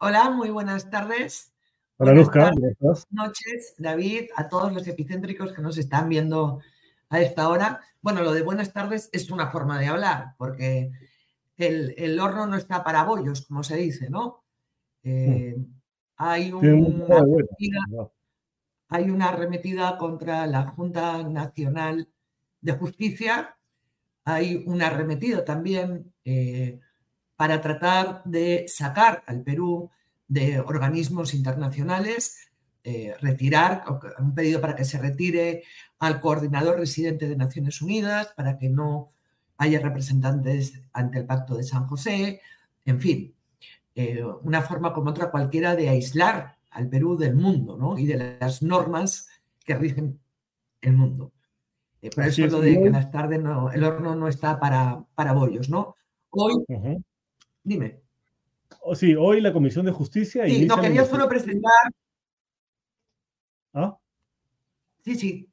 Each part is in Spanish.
Hola, muy buenas tardes. Hola, Luzca. Buenas noches, David, a todos los epicéntricos que nos están viendo a esta hora. Bueno, lo de buenas tardes es una forma de hablar, porque el, horno no está para bollos, como se dice, ¿no? Eh, hay, una arremetida, hay una arremetida contra la Junta Nacional de Justicia, hay una arremetida también eh, para tratar de sacar al Perú de organismos internacionales, eh, retirar, un pedido para que se retire al coordinador residente de Naciones Unidas, para que no haya representantes ante el Pacto de San José, en fin, eh, una forma como otra cualquiera de aislar al Perú del mundo ¿no? y de las normas que rigen el mundo. Eh, por eso es lo de que las tardes no, el horno no está para, para bollos, ¿no? Hoy, Dime. Oh, sí, hoy la Comisión de Justicia. Sí, no quería solo presentar. ¿Ah? Sí, sí.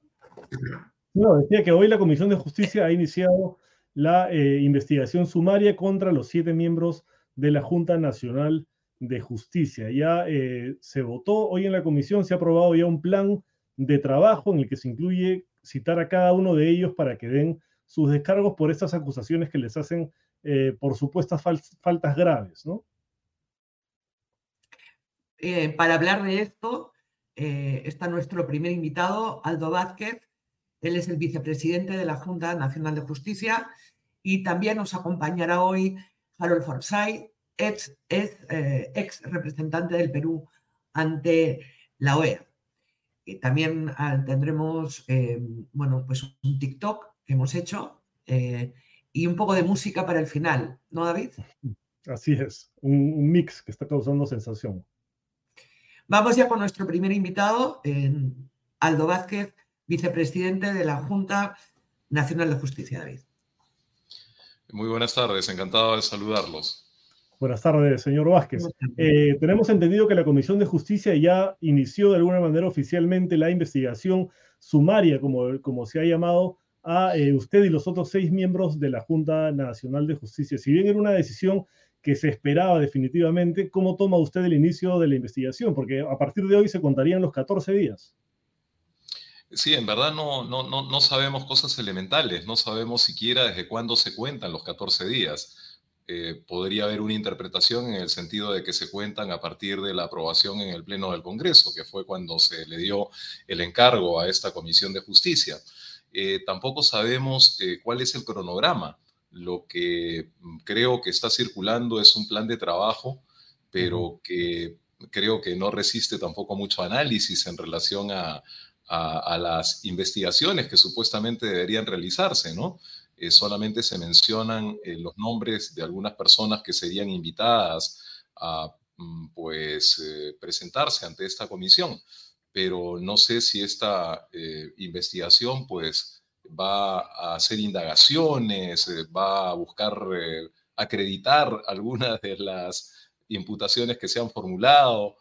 No, decía que hoy la Comisión de Justicia ha iniciado la eh, investigación sumaria contra los siete miembros de la Junta Nacional de Justicia. Ya eh, se votó hoy en la comisión, se ha aprobado ya un plan de trabajo en el que se incluye citar a cada uno de ellos para que den sus descargos por estas acusaciones que les hacen eh, por supuestas faltas graves, ¿no? Eh, para hablar de esto eh, está nuestro primer invitado, Aldo Vázquez. Él es el vicepresidente de la Junta Nacional de Justicia y también nos acompañará hoy Harold Forsyth, ex, ex representante del Perú ante la OEA. Y también ah, tendremos, bueno, pues un TikTok que hemos hecho y un poco de música para el final, ¿no, David? Así es, un, mix que está causando sensación. Vamos ya con nuestro primer invitado, Aldo Vázquez, vicepresidente de la Junta Nacional de Justicia, David. Muy buenas tardes, encantado de saludarlos. Buenas tardes, señor Vázquez. Eh, tenemos entendido que la Comisión de Justicia ya inició de alguna manera oficialmente la investigación sumaria, como, como se ha llamado, a eh, usted y los otros seis miembros de la Junta Nacional de Justicia. Si bien era una decisión que se esperaba definitivamente, ¿cómo toma usted el inicio de la investigación? Porque a partir de hoy se contarían los 14 días. Sí, en verdad no, no, no, sabemos cosas elementales, no sabemos siquiera desde cuándo se cuentan los 14 días. Eh, podría haber una interpretación en el sentido de que se cuentan a partir de la aprobación en el Pleno del Congreso, que fue cuando se le dio el encargo a esta Comisión de Justicia. Eh, tampoco sabemos eh, cuál es el cronograma. Lo que mm, creo que está circulando es un plan de trabajo, pero que creo que no resiste tampoco mucho análisis en relación a, las investigaciones que supuestamente deberían realizarse, ¿no? Eh, solamente se mencionan los nombres de algunas personas que serían invitadas a mm, pues presentarse ante esta comisión pero no sé si esta eh, investigación pues va a hacer indagaciones, eh, va a buscar eh, acreditar algunas de las imputaciones que se han formulado.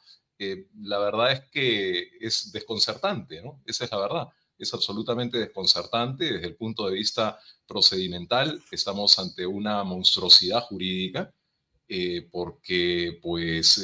la verdad es que es desconcertante, ¿no? Esa es la verdad. Es absolutamente desconcertante desde el punto de vista procedimental. Estamos ante una monstruosidad jurídica porque pues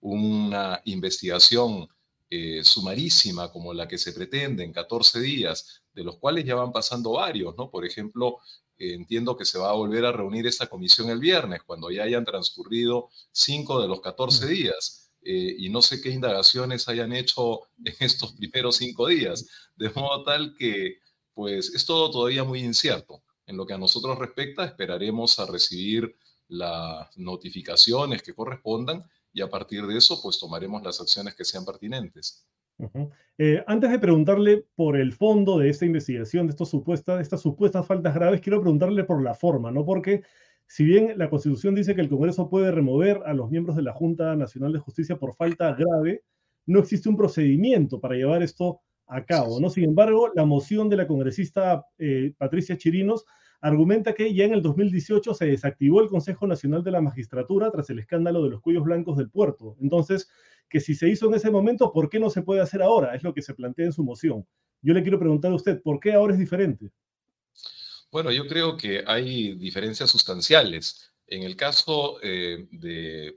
una investigación eh, sumarísima como la que se pretende en 14 días, de los cuales ya van pasando varios, ¿no? Por ejemplo, eh, entiendo que se va a volver a reunir esta comisión el viernes, cuando ya hayan transcurrido 5 de los 14 días. Eh, y no sé qué indagaciones hayan hecho en estos primeros 5 días, de modo tal que, pues, es todo todavía muy incierto. En lo que a nosotros respecta, esperaremos a recibir las notificaciones que correspondan y a partir de eso, pues tomaremos las acciones que sean pertinentes. Eh, antes de preguntarle por el fondo de esta investigación, de, estos supuestas, de estas supuestas faltas graves, quiero preguntarle por la forma, ¿no? Porque si bien la Constitución dice que el Congreso puede remover a los miembros de la Junta Nacional de Justicia por falta grave, no existe un procedimiento para llevar esto a cabo, ¿no? Sin embargo, la moción de la congresista eh, Patricia Chirinos argumenta que ya en el 2018 se desactivó el Consejo Nacional de la Magistratura tras el escándalo de los cuellos blancos del puerto. Entonces, que si se hizo en ese momento, ¿por qué no se puede hacer ahora? Es lo que se plantea en su moción. Yo le quiero preguntar a usted, ¿por qué ahora es diferente? Bueno, yo creo que hay diferencias sustanciales. En el caso eh, del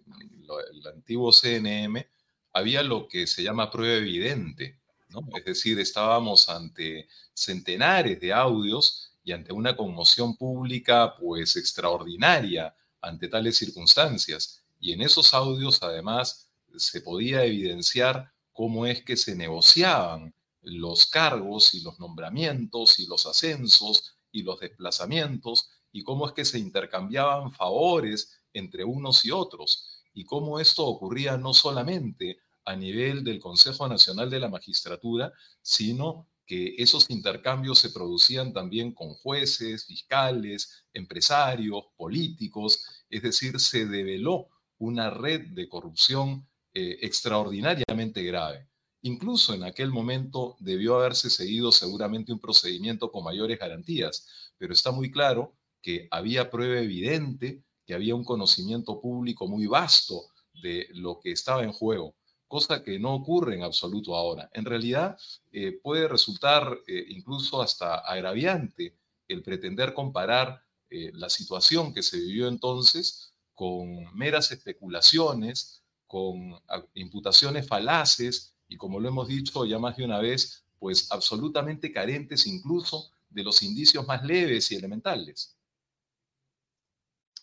antiguo CNM, había lo que se llama prueba evidente, ¿no? Es decir, estábamos ante centenares de audios y ante una conmoción pública pues extraordinaria ante tales circunstancias. Y en esos audios además se podía evidenciar cómo es que se negociaban los cargos y los nombramientos y los ascensos y los desplazamientos y cómo es que se intercambiaban favores entre unos y otros y cómo esto ocurría no solamente a nivel del Consejo Nacional de la Magistratura, sino que esos intercambios se producían también con jueces, fiscales, empresarios, políticos, es decir, se develó una red de corrupción eh, extraordinariamente grave. Incluso en aquel momento debió haberse seguido seguramente un procedimiento con mayores garantías, pero está muy claro que había prueba evidente, que había un conocimiento público muy vasto de lo que estaba en juego, cosa que no ocurre en absoluto ahora. En realidad eh, puede resultar eh, incluso hasta agraviante el pretender comparar eh, la situación que se vivió entonces con meras especulaciones, con imputaciones falaces y como lo hemos dicho ya más de una vez, pues absolutamente carentes incluso de los indicios más leves y elementales.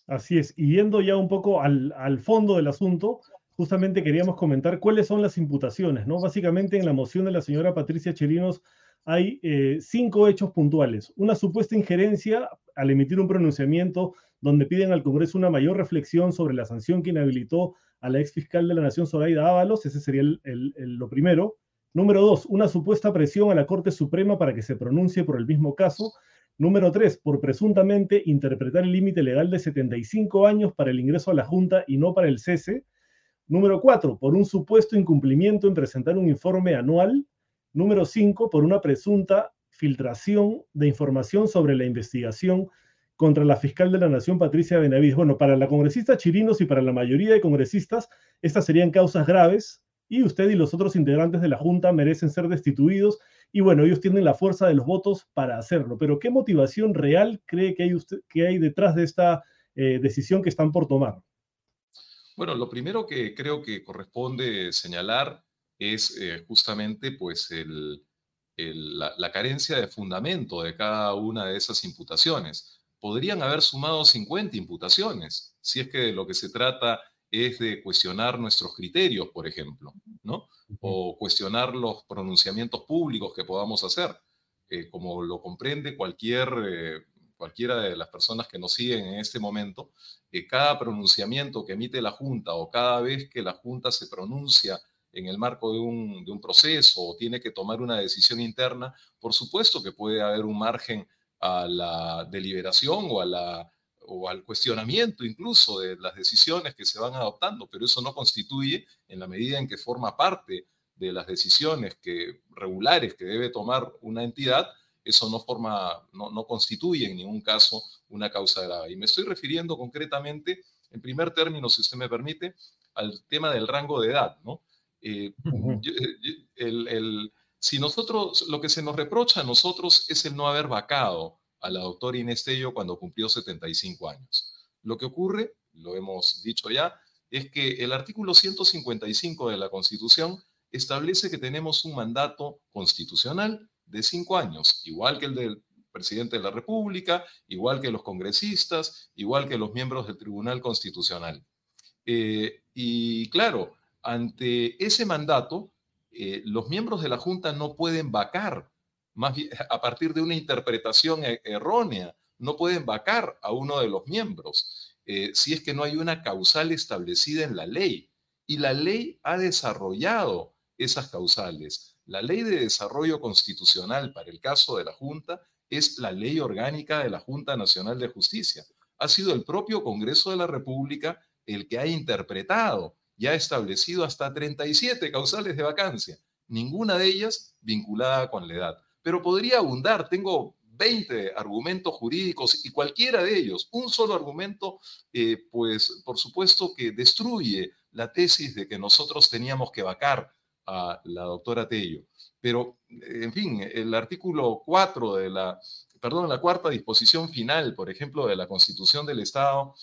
Así es, y yendo ya un poco al, fondo del asunto, justamente queríamos comentar cuáles son las imputaciones, ¿no? Básicamente en la moción de la señora Patricia Cherinos hay eh, cinco hechos puntuales. Una supuesta injerencia al emitir un pronunciamiento donde piden al Congreso una mayor reflexión sobre la sanción que inhabilitó a la ex fiscal de la Nación, Zoraida Ábalos, ese sería lo primero. Número dos, una supuesta presión a la Corte Suprema para que se pronuncie por el mismo caso. Número 3, por presuntamente interpretar el límite legal de 75 años para el ingreso a la Junta y no para el cese. Número 4, por un supuesto incumplimiento en presentar un informe anual. Número 5, por una presunta filtración de información sobre la investigación contra la fiscal de la Nación, Patricia Benavides. Bueno, para la congresista Chirinos y para la mayoría de congresistas, estas serían causas graves y usted y los otros integrantes de la Junta merecen ser destituidos y bueno, ellos tienen la fuerza de los votos para hacerlo. Pero ¿qué motivación real cree que hay, usted, que hay detrás de esta eh, decisión que están por tomar? Bueno, lo primero que creo que corresponde señalar es eh, justamente pues la, la, carencia de fundamento de cada una de esas imputaciones. Podrían haber sumado 50 imputaciones, si es que de lo que se trata es de cuestionar nuestros criterios, por ejemplo, ¿no? O cuestionar los pronunciamientos públicos que podamos hacer. Eh, como lo comprende cualquier, eh, cualquiera de las personas que nos siguen en este momento, eh, cada pronunciamiento que emite la Junta o cada vez que la Junta se pronuncia en el marco de un, proceso o tiene que tomar una decisión interna, por supuesto que puede haber un margen a la deliberación o a la o al cuestionamiento incluso de las decisiones que se van adoptando, pero eso no constituye, en la medida en que forma parte de las decisiones que, regulares que debe tomar una entidad, eso no, forma, no, no constituye en ningún caso una causa grave. Y me estoy refiriendo concretamente, en primer término, si usted me permite, al tema del rango de edad. ¿no? Eh, el, si nosotros, lo que se nos reprocha a nosotros es el no haber vacado a la doctora Inés Tello cuando cumplió 75 años. Lo que ocurre, lo hemos dicho ya, es que el artículo 155 de la Constitución establece que tenemos un mandato constitucional de cinco años, igual que el del presidente de la República, igual que los congresistas, igual que los miembros del Tribunal Constitucional. Eh, y claro, ante ese mandato, eh, los miembros de la Junta no pueden vacar a partir de una interpretación e-, errónea. No pueden vacar a uno de los miembros eh, si es que no hay una causal establecida en la ley. Y la ley ha desarrollado esas causales. La ley de desarrollo constitucional para el caso de la Junta es la ley orgánica de la Junta Nacional de Justicia. Ha sido el propio Congreso de la República el que ha interpretado y ha establecido hasta 37 causales de vacancia, ninguna de ellas vinculada con la edad pero podría abundar. Tengo 20 argumentos jurídicos y cualquiera de ellos, un solo argumento, eh, pues por supuesto que destruye la tesis de que nosotros teníamos que vacar a la doctora Tello. Pero, en fin, el artículo 4 de la, perdón, la cuarta disposición final, por ejemplo, de la Constitución del Estado,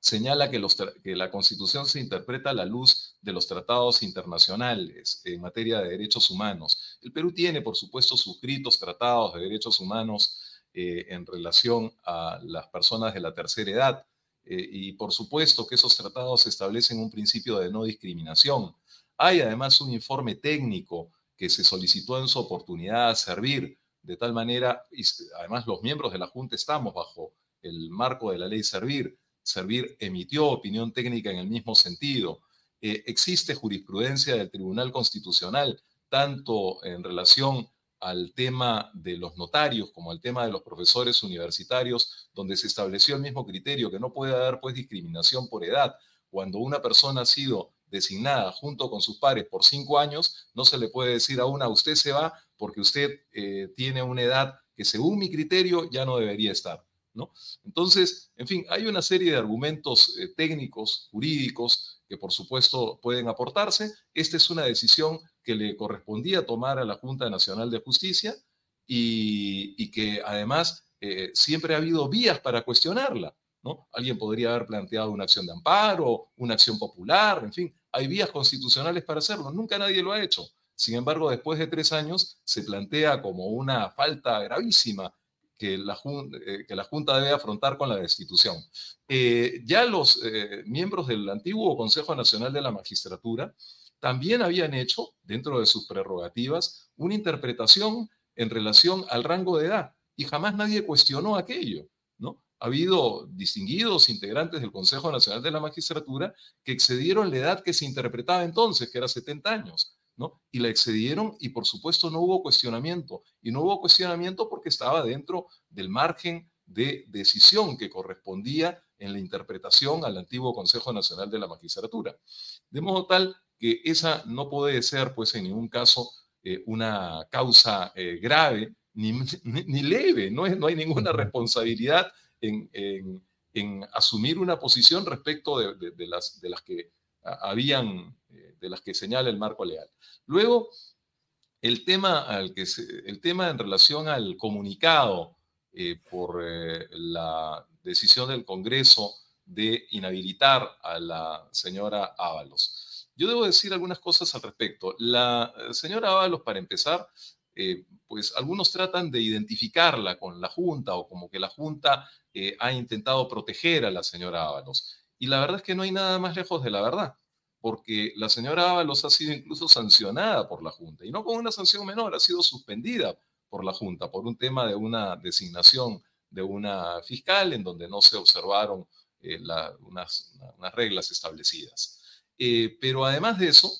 señala que, que, la Constitución se interpreta a la luz de los tratados internacionales en materia de derechos humanos. El Perú tiene, por supuesto, suscritos tratados de derechos humanos eh, en relación a las personas de la tercera edad. Eh, y por supuesto que esos tratados establecen un principio de no discriminación. Hay además un informe técnico que se solicitó en su oportunidad a servir, de tal manera, y además los miembros de la Junta estamos bajo el marco de la ley Servir. Servir emitió opinión técnica en el mismo sentido. Eh, existe jurisprudencia del Tribunal Constitucional, tanto en relación al tema de los notarios como al tema de los profesores universitarios, donde se estableció el mismo criterio, que no puede haber pues discriminación por edad. Cuando una persona ha sido designada junto con sus pares por cinco años, no se le puede decir a una, usted se va porque usted eh, tiene una edad que según mi criterio ya no debería estar. ¿no? Entonces, en fin, hay una serie de argumentos eh, técnicos, jurídicos, que por supuesto pueden aportarse. Esta es una decisión que le correspondía tomar a la Junta Nacional de Justicia y, que además eh, siempre ha habido vías para cuestionarla. Alguien podría haber planteado una acción de amparo, una acción popular, en fin, hay vías constitucionales para hacerlo. Nunca nadie lo ha hecho. Sin embargo, después de tres años se plantea como una falta gravísima que la, eh, Junta debe afrontar con la destitución. Eh, ya los miembros del antiguo Consejo Nacional de la Magistratura también habían hecho, dentro de sus prerrogativas, una interpretación en relación al rango de edad y jamás nadie cuestionó aquello. Ha habido distinguidos integrantes del Consejo Nacional de la Magistratura que excedieron la edad que se interpretaba entonces, que era 70 años, ¿no? Y la excedieron y por supuesto no hubo cuestionamiento. Y no hubo cuestionamiento porque estaba dentro del margen de decisión que correspondía en la interpretación al antiguo Consejo Nacional de la Magistratura. De modo tal que esa no puede ser, pues, en ningún caso eh, una causa eh, grave ni, ni, leve, no, es, no hay ninguna responsabilidad en, asumir una posición respecto de, las, que habían, eh, de las que señala el marco legal. Luego, el tema, al que el tema en relación al comunicado por la decisión del Congreso de inhabilitar a la señora Ábalos. Yo debo decir algunas cosas al respecto. La eh, señora Ábalos, para empezar, eh, pues algunos tratan de identificarla con la Junta o como que la Junta eh, ha intentado proteger a la señora Ábalos. Y la verdad es que no hay nada más lejos de la verdad, porque la señora Ábalos ha sido incluso sancionada por la Junta, y no con una sanción menor, ha sido suspendida por la Junta por un tema de una designación de una fiscal en donde no se observaron unas reglas establecidas. Eh, pero además de eso,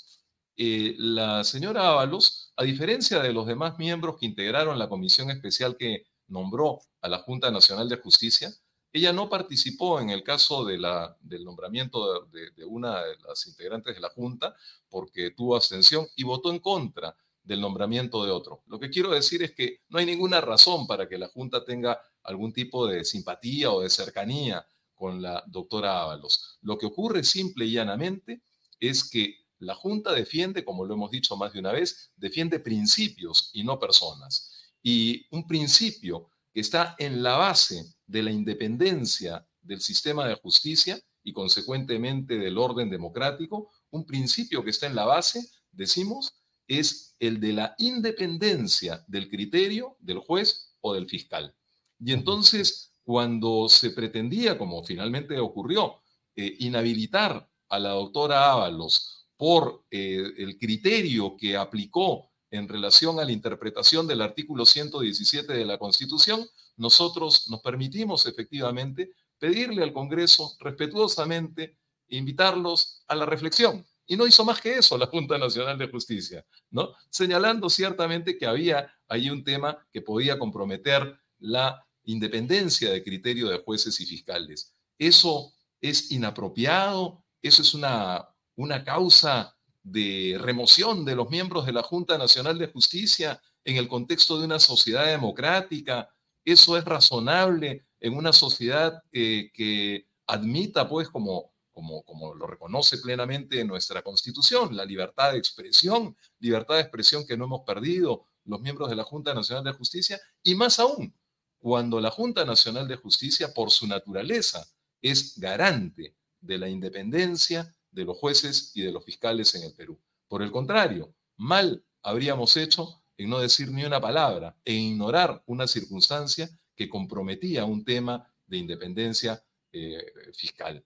eh, la señora Ábalos, a diferencia de los demás miembros que integraron la comisión especial que nombró a la Junta Nacional de Justicia, ella no participó en el caso del nombramiento de, de, una de las integrantes de la Junta porque tuvo abstención y votó en contra del nombramiento de otro. Lo que quiero decir es que no hay ninguna razón para que la Junta tenga algún tipo de simpatía o de cercanía con la doctora Ábalos. Lo que ocurre simple y llanamente es que la Junta defiende, como lo hemos dicho más de una vez, defiende principios y no personas. Y un principio que está en la base de la independencia del sistema de justicia y consecuentemente del orden democrático, un principio que está en la base, decimos, es el de la independencia del criterio del juez o del fiscal. Y entonces, cuando se pretendía, como finalmente ocurrió, eh, inhabilitar a la doctora Ábalos por eh, el criterio que aplicó en relación a la interpretación del artículo 117 de la Constitución, nosotros nos permitimos efectivamente pedirle al Congreso respetuosamente invitarlos a la reflexión. Y no hizo más que eso la Junta Nacional de Justicia, ¿no? Señalando ciertamente que había ahí un tema que podía comprometer la independencia de criterio de jueces y fiscales. Eso es inapropiado, eso es una, una causa de remoción de los miembros de la Junta Nacional de Justicia en el contexto de una sociedad democrática. Eso es razonable en una sociedad que admita, pues, como, como, como lo reconoce plenamente nuestra Constitución, la libertad de expresión, libertad de expresión que no hemos perdido los miembros de la Junta Nacional de Justicia, y más aún, cuando la Junta Nacional de Justicia, por su naturaleza, es garante de la independencia de los jueces y de los fiscales en el Perú. Por el contrario, mal habríamos hecho en no decir ni una palabra e ignorar una circunstancia que comprometía un tema de independencia eh, fiscal.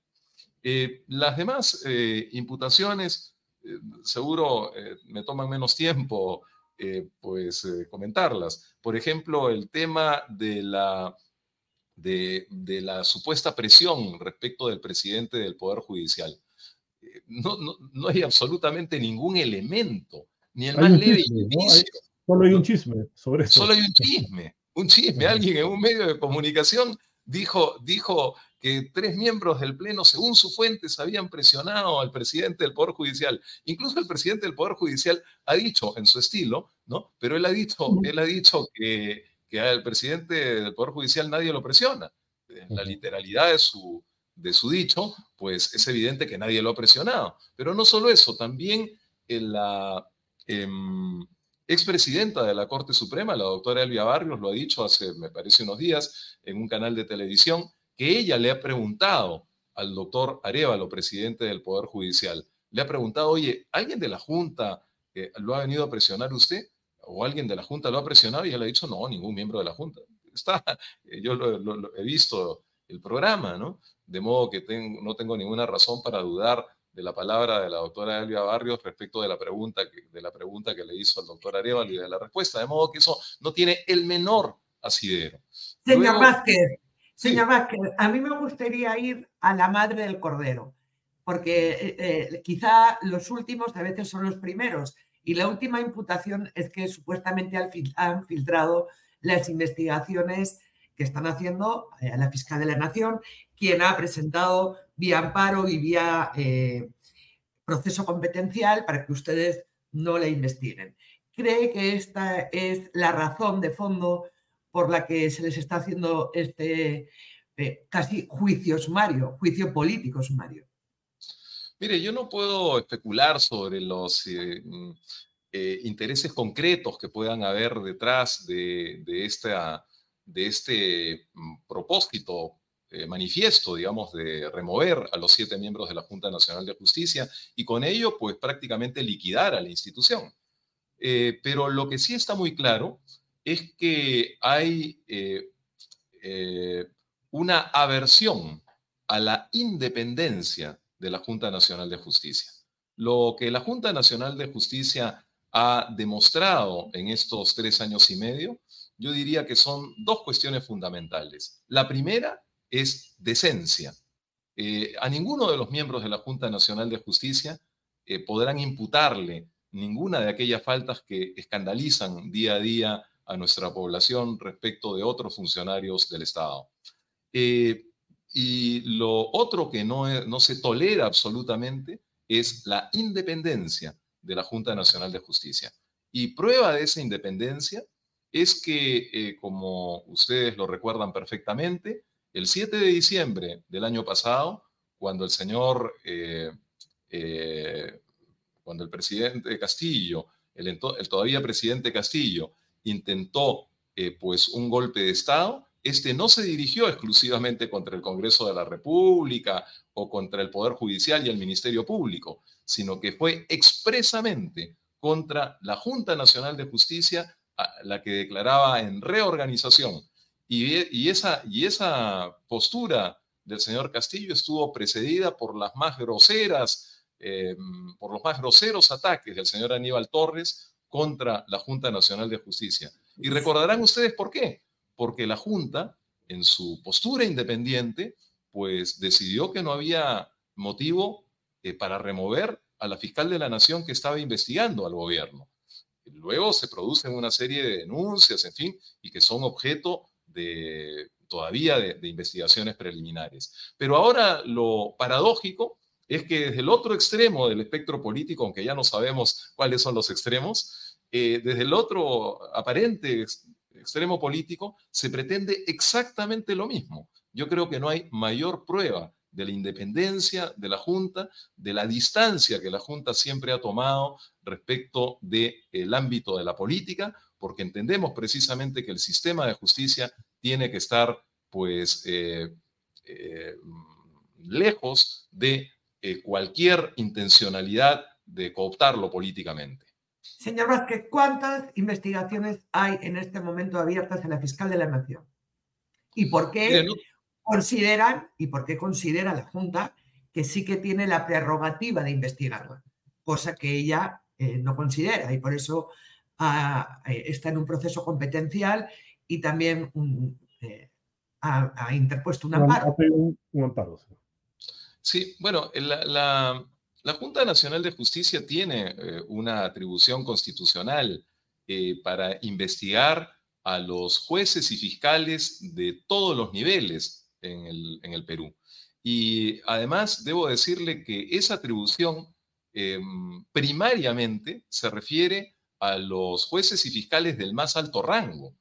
Eh, las demás eh, imputaciones, seguro me toman menos tiempo pues comentarlas. Por ejemplo, el tema de la, de, la supuesta presión respecto del presidente del Poder Judicial. No, no, hay absolutamente ningún elemento, ni el más leve Solo hay un chisme sobre eso. Solo hay un chisme, un chisme. Alguien en un medio de comunicación dijo, dijo que tres miembros del Pleno, según sus fuentes, habían presionado al presidente del Poder Judicial. Incluso el presidente del Poder Judicial ha dicho en su estilo, ¿no? Pero él ha dicho, él ha dicho que, que al presidente del Poder Judicial nadie lo presiona. la literalidad de su, de su dicho, pues es evidente que nadie lo ha presionado. Pero no solo eso, también en la... Em, expresidenta de la Corte Suprema, la doctora Elvia Barrios, lo ha dicho hace, me parece, unos días en un canal de televisión, que ella le ha preguntado al doctor Arevalo, presidente del Poder Judicial, le ha preguntado, oye, ¿alguien de la Junta eh, lo ha venido a presionar usted? ¿O alguien de la Junta lo ha presionado? Y le ha dicho, no, ningún miembro de la Junta. Está, eh, yo lo, he visto el programa, ¿no? De modo que no tengo ninguna razón para dudar de la palabra de la doctora Elvia Barrios respecto de la pregunta que, de la pregunta que le hizo al doctor Arevalo y de la respuesta, de modo que eso no tiene el menor asidero. Señor Vázquez, señor Vázquez, a mí me gustaría ir a la madre del cordero, porque eh, eh, quizá los últimos a veces son los primeros, y la última imputación es que supuestamente han filtrado las investigaciones que están haciendo eh, la fiscal de la Nación, quien ha presentado vía amparo y vía eh, proceso competencial para que ustedes no la investiguen. ¿Cree que esta es la razón de fondo por la que se les está haciendo este eh, casi juicio sumario, juicio político sumario? Mire, yo no puedo especular sobre los mm, intereses concretos que puedan haber detrás de, de esta de este mm, propósito eh, manifiesto, digamos, de remover a los siete miembros de la Junta Nacional de Justicia y con ello, pues prácticamente liquidar a la institución. Eh, pero lo que sí está muy claro es que hay eh, una aversión a la independencia de la Junta Nacional de Justicia. Lo que la Junta Nacional de Justicia ha demostrado en estos tres años y medio yo diría que son dos cuestiones fundamentales. La primera es decencia. Eh, a ninguno de los miembros de la Junta Nacional de Justicia eh, podrán imputarle ninguna de aquellas faltas que escandalizan día a día a nuestra población respecto de otros funcionarios del Estado. Eh, y lo otro que no, no se tolera absolutamente es la independencia de la Junta Nacional de Justicia. Y prueba de esa independencia es que, eh, como ustedes lo recuerdan perfectamente, el 7 de diciembre del año pasado, cuando el señor, eh, eh, cuando el presidente Castillo, el, el, todavía presidente Castillo, intentó pues un golpe de Estado, este no se dirigió exclusivamente contra el Congreso de la República o contra el Poder Judicial y el Ministerio Público, sino que fue expresamente contra la Junta Nacional de Justicia la que declaraba en reorganización. Y, esa, y esa postura del señor Castillo estuvo precedida por las más groseras, eh, por los más groseros ataques del señor Aníbal Torres contra la Junta Nacional de Justicia. Y recordarán ustedes por qué. Porque la Junta, en su postura independiente, pues decidió que no había motivo eh, para remover a la fiscal de la Nación que estaba investigando al gobierno luego se producen una serie de denuncias, en fin, y que son objeto de todavía de, investigaciones preliminares. Pero ahora lo paradójico es que desde el otro extremo del espectro político, aunque ya no sabemos cuáles son los extremos, eh, desde el otro aparente extremo político se pretende exactamente lo mismo. Yo creo que no hay mayor prueba de la independencia de la Junta, de la distancia que la Junta siempre ha tomado respecto del ámbito de la política, porque entendemos precisamente que el sistema de justicia tiene que estar, pues, eh, eh, lejos de eh, cualquier intencionalidad de cooptarlo políticamente. Señor Vázquez, ¿cuántas investigaciones hay en este momento abiertas en la fiscal de la Nación? ¿Y por qué consideran y por qué considera la Junta que sí que tiene la prerrogativa de investigarla? Cosa que ella eh, no considera y por eso ah, eh, está en un proceso competencial y también eh, ha, interpuesto un amparo. Un, amparo sí. bueno, la, Junta Nacional de Justicia tiene una atribución constitucional para investigar a los jueces y fiscales de todos los niveles en el, en el Perú. Y además debo decirle que esa atribución Em, primariamente se refiere a los jueces y fiscales del más alto rango.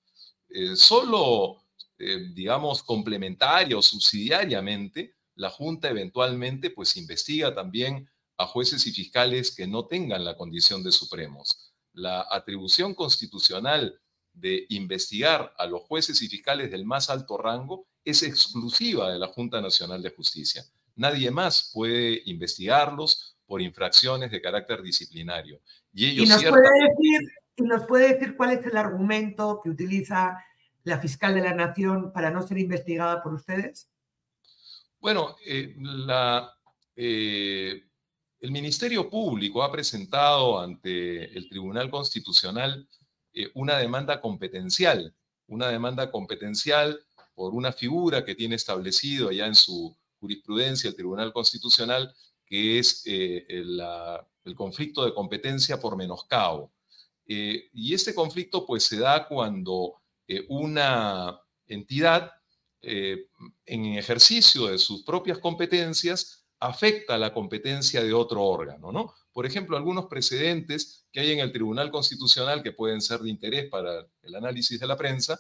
Eh, solo, eh, digamos, complementaria o subsidiariamente, la Junta eventualmente pues investiga también a jueces y fiscales que no tengan la condición de supremos. La atribución constitucional de investigar a los jueces y fiscales del más alto rango es exclusiva de la Junta Nacional de Justicia. Nadie más puede investigarlos por infracciones de carácter disciplinario. Y, ellos nos, puede decir, nos puede decir cuál es el argumento que utiliza la fiscal de la Nación para no ser investigada por ustedes? Bueno, eh, la, eh, el Ministerio Público ha presentado ante el Tribunal Constitucional eh, una demanda competencial, una demanda competencial por una figura que tiene establecido ya en su jurisprudencia el Tribunal Constitucional que es eh, el, conflicto de competencia por menoscabo. Eh, y este conflicto pues se da cuando eh, una entidad en ejercicio de sus propias competencias afecta la competencia de otro órgano, ¿no? Por ejemplo, algunos precedentes que hay en el Tribunal Constitucional que pueden ser de interés para el análisis de la prensa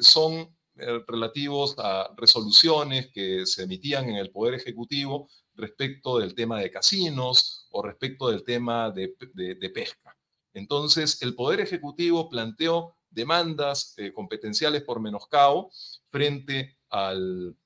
son relativos a resoluciones que se emitían en el Poder Ejecutivo respecto del tema de casinos o respecto del tema de, pesca. Entonces, el Poder Ejecutivo planteó demandas eh, competenciales por menoscabo frente al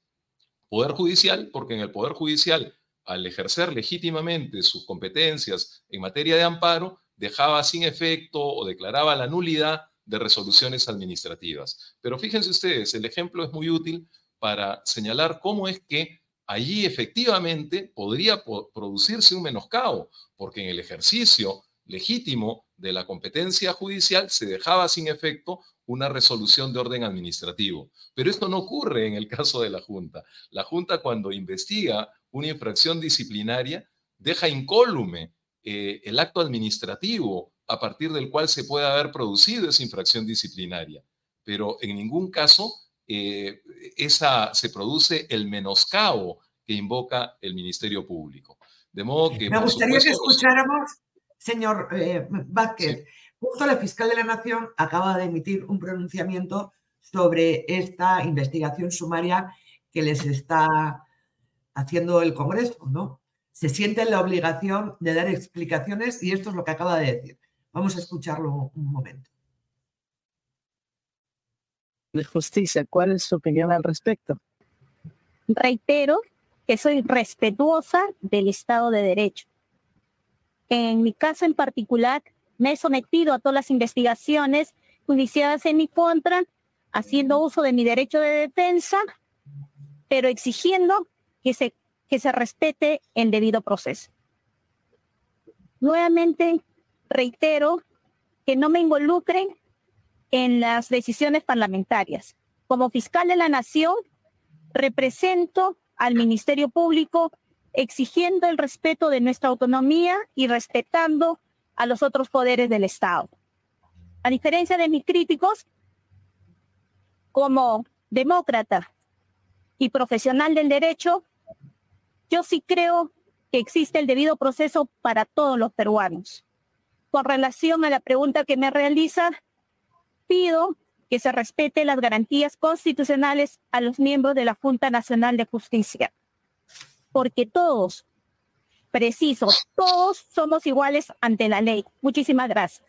Poder Judicial, porque en el Poder Judicial, al ejercer legítimamente sus competencias en materia de amparo, dejaba sin efecto o declaraba la nulidad de resoluciones administrativas. Pero fíjense ustedes, el ejemplo es muy útil para señalar cómo es que allí efectivamente podría producirse un menoscabo, porque en el ejercicio legítimo de la competencia judicial se dejaba sin efecto una resolución de orden administrativo. Pero esto no ocurre en el caso de la Junta. La Junta cuando investiga una infracción disciplinaria deja incólume eh, el acto administrativo a partir del cual se puede haber producido esa infracción disciplinaria. Pero en ningún caso eh, esa, se produce el menoscabo que invoca el Ministerio Público. De modo que... Me gustaría que escucháramos, señor eh, Vázquez, justo la fiscal de la Nación acaba de emitir un pronunciamiento sobre esta investigación sumaria que les está haciendo el Congreso, ¿no? Se siente la obligación de dar explicaciones y esto es lo que acaba de decir. Vamos a escucharlo un momento de justicia. ¿Cuál es su opinión al respecto? Reitero que soy respetuosa del Estado de Derecho. En mi caso en particular, me he sometido a todas las investigaciones iniciadas en mi contra, haciendo uso de mi derecho de defensa, pero exigiendo que se, que se respete el debido proceso. Nuevamente, reitero que no me involucren en las decisiones parlamentarias. Como fiscal de la Nación, represento al Ministerio Público exigiendo el respeto de nuestra autonomía y respetando a los otros poderes del Estado. A diferencia de mis críticos, como demócrata y profesional del derecho, yo sí creo que existe el debido proceso para todos los peruanos. Con relación a la pregunta que me realiza, pido que se respete las garantías constitucionales a los miembros de la Junta Nacional de Justicia, porque todos, preciso, todos somos iguales ante la ley. Muchísimas gracias.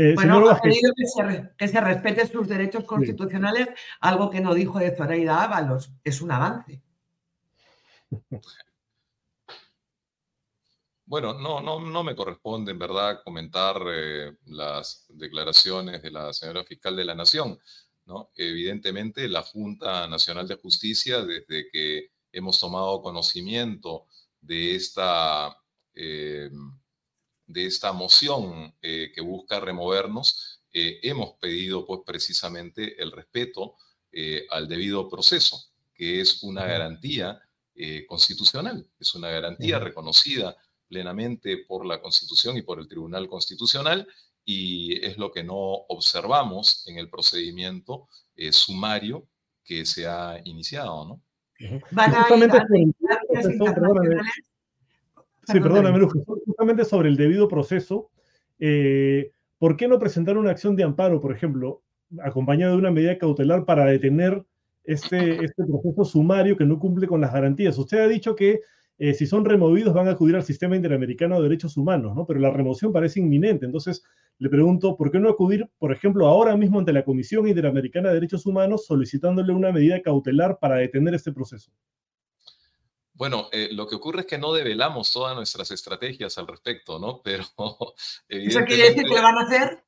Eh, bueno, ha pedido que se, que se respeten sus derechos constitucionales, algo que no dijo de Zoraida Ábalos. Es un avance. Bueno, no, no, no me corresponde en verdad comentar eh, las declaraciones de la señora fiscal de la Nación. ¿no? Evidentemente, la Junta Nacional de Justicia, desde que hemos tomado conocimiento de esta, eh, de esta moción eh, que busca removernos, hemos pedido pues precisamente el respeto al debido proceso, que es una garantía constitucional, es una garantía reconocida plenamente por la Constitución y por el Tribunal Constitucional y es lo que no observamos en el procedimiento eh, sumario que se ha iniciado, ¿no? Justamente sí, perdóname, justamente sobre el debido proceso, eh, ¿por qué no presentar una acción de amparo, por ejemplo, acompañada de una medida cautelar para detener este, este proceso sumario que no cumple con las garantías? Usted ha dicho que eh, si son removidos van a acudir al sistema interamericano de derechos humanos, ¿no? Pero la remoción parece inminente. Entonces, le pregunto, ¿por qué no acudir, por ejemplo, ahora mismo ante la Comisión Interamericana de Derechos Humanos solicitándole una medida cautelar para detener este proceso? Bueno, eh, lo que ocurre es que no develamos todas nuestras estrategias al respecto, ¿no? Pero ¿Eso quiere decir que lo van a hacer?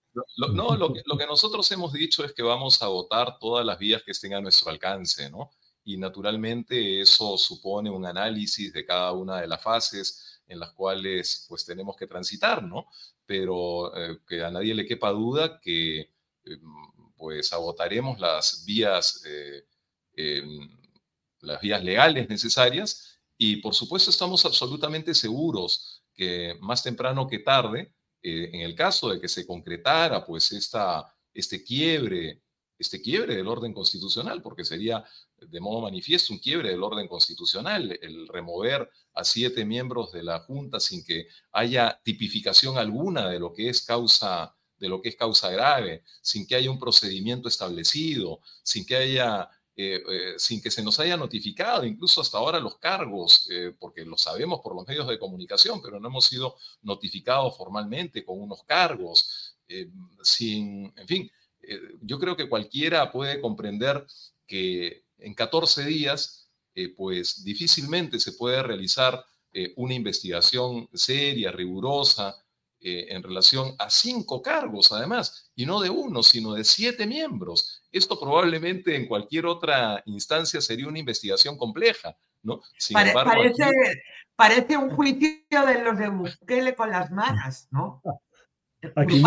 no, lo lo que nosotros hemos dicho es que vamos a votar todas las vías que estén a nuestro alcance, ¿no? Y naturalmente eso supone un análisis de cada una de las fases en las cuales pues tenemos que transitar, ¿no? Pero eh, que a nadie le quepa duda que eh, pues agotaremos las vías, eh, las vías legales necesarias y por supuesto estamos absolutamente seguros que más temprano que tarde, en el caso de que se concretara pues esta, este quiebre este quiebre del orden constitucional, porque sería de modo manifiesto un quiebre del orden constitucional, el remover a siete miembros de la Junta sin que haya tipificación alguna de lo que es causa de lo que es causa grave, sin que haya un procedimiento establecido, sin que haya eh, eh, sin que se nos haya notificado, incluso hasta ahora los cargos, eh, porque lo sabemos por los medios de comunicación, pero no hemos sido notificados formalmente con unos cargos, sin, en fin, eh, yo creo que cualquiera puede comprender que en 14 días, eh, pues difícilmente se puede realizar eh, una investigación seria, rigurosa, en relación a cinco cargos, además, y no de uno, sino de siete miembros. Esto probablemente en cualquier otra instancia sería una investigación compleja, ¿no? parece, parece, un juicio de los de Bukele con las manos, ¿no? Aquí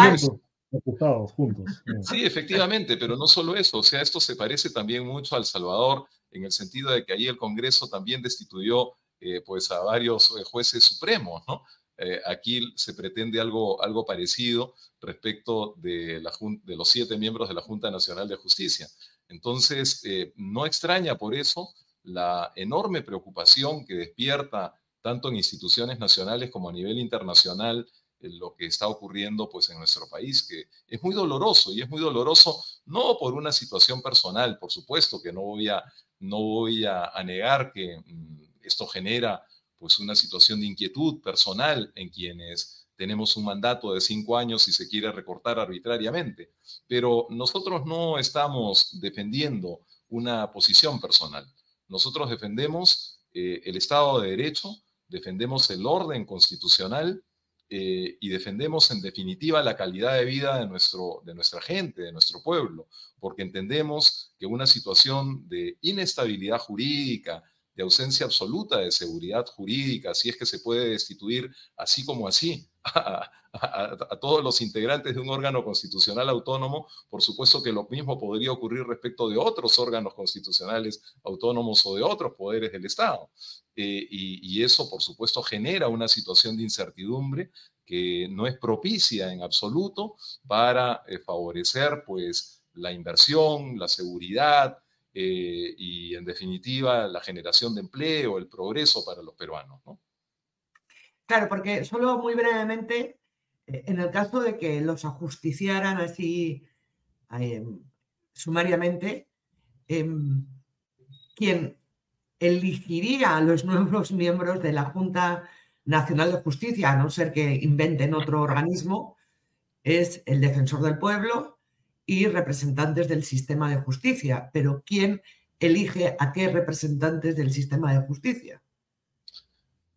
Sí, efectivamente, pero no solo eso, o sea, esto se parece también mucho al Salvador en el sentido de que allí el Congreso también destituyó eh, pues a varios eh, jueces supremos, ¿no? Eh, aquí se pretende algo, algo parecido respecto de, la, de los siete miembros de la Junta Nacional de Justicia. Entonces, no extraña por eso la enorme preocupación que despierta tanto en instituciones nacionales como a nivel internacional lo que está ocurriendo pues en nuestro país, que es muy doloroso y es muy doloroso no por una situación personal, por supuesto que no voy a, no voy a, negar que mm, esto genera pues una situación de inquietud personal en quienes tenemos un mandato de cinco años y se quiere recortar arbitrariamente, pero nosotros no estamos defendiendo una posición personal. Nosotros defendemos eh, el Estado de Derecho, defendemos el orden constitucional eh, y defendemos en definitiva la calidad de vida de, nuestro, de nuestra gente, de nuestro pueblo, porque entendemos que una situación de inestabilidad jurídica, de ausencia absoluta de seguridad jurídica, si es que se puede destituir así como así todos los integrantes de un órgano constitucional autónomo, por supuesto que lo mismo podría ocurrir respecto de otros órganos constitucionales autónomos o de otros poderes del Estado. Eh, y, eso, por supuesto, genera una situación de incertidumbre que no es propicia en absoluto para eh, favorecer pues, la inversión, la seguridad, eh, y en definitiva la generación de empleo, el progreso para los peruanos. ¿no? Claro, porque solo muy brevemente, en el caso de que los ajusticiaran así em, sumariamente, em, quien elegiría a los nuevos miembros de la Junta Nacional de Justicia, a no ser que inventen otro organismo, es el defensor del pueblo y representantes del sistema de justicia. Pero ¿quién elige a qué representantes del sistema de justicia?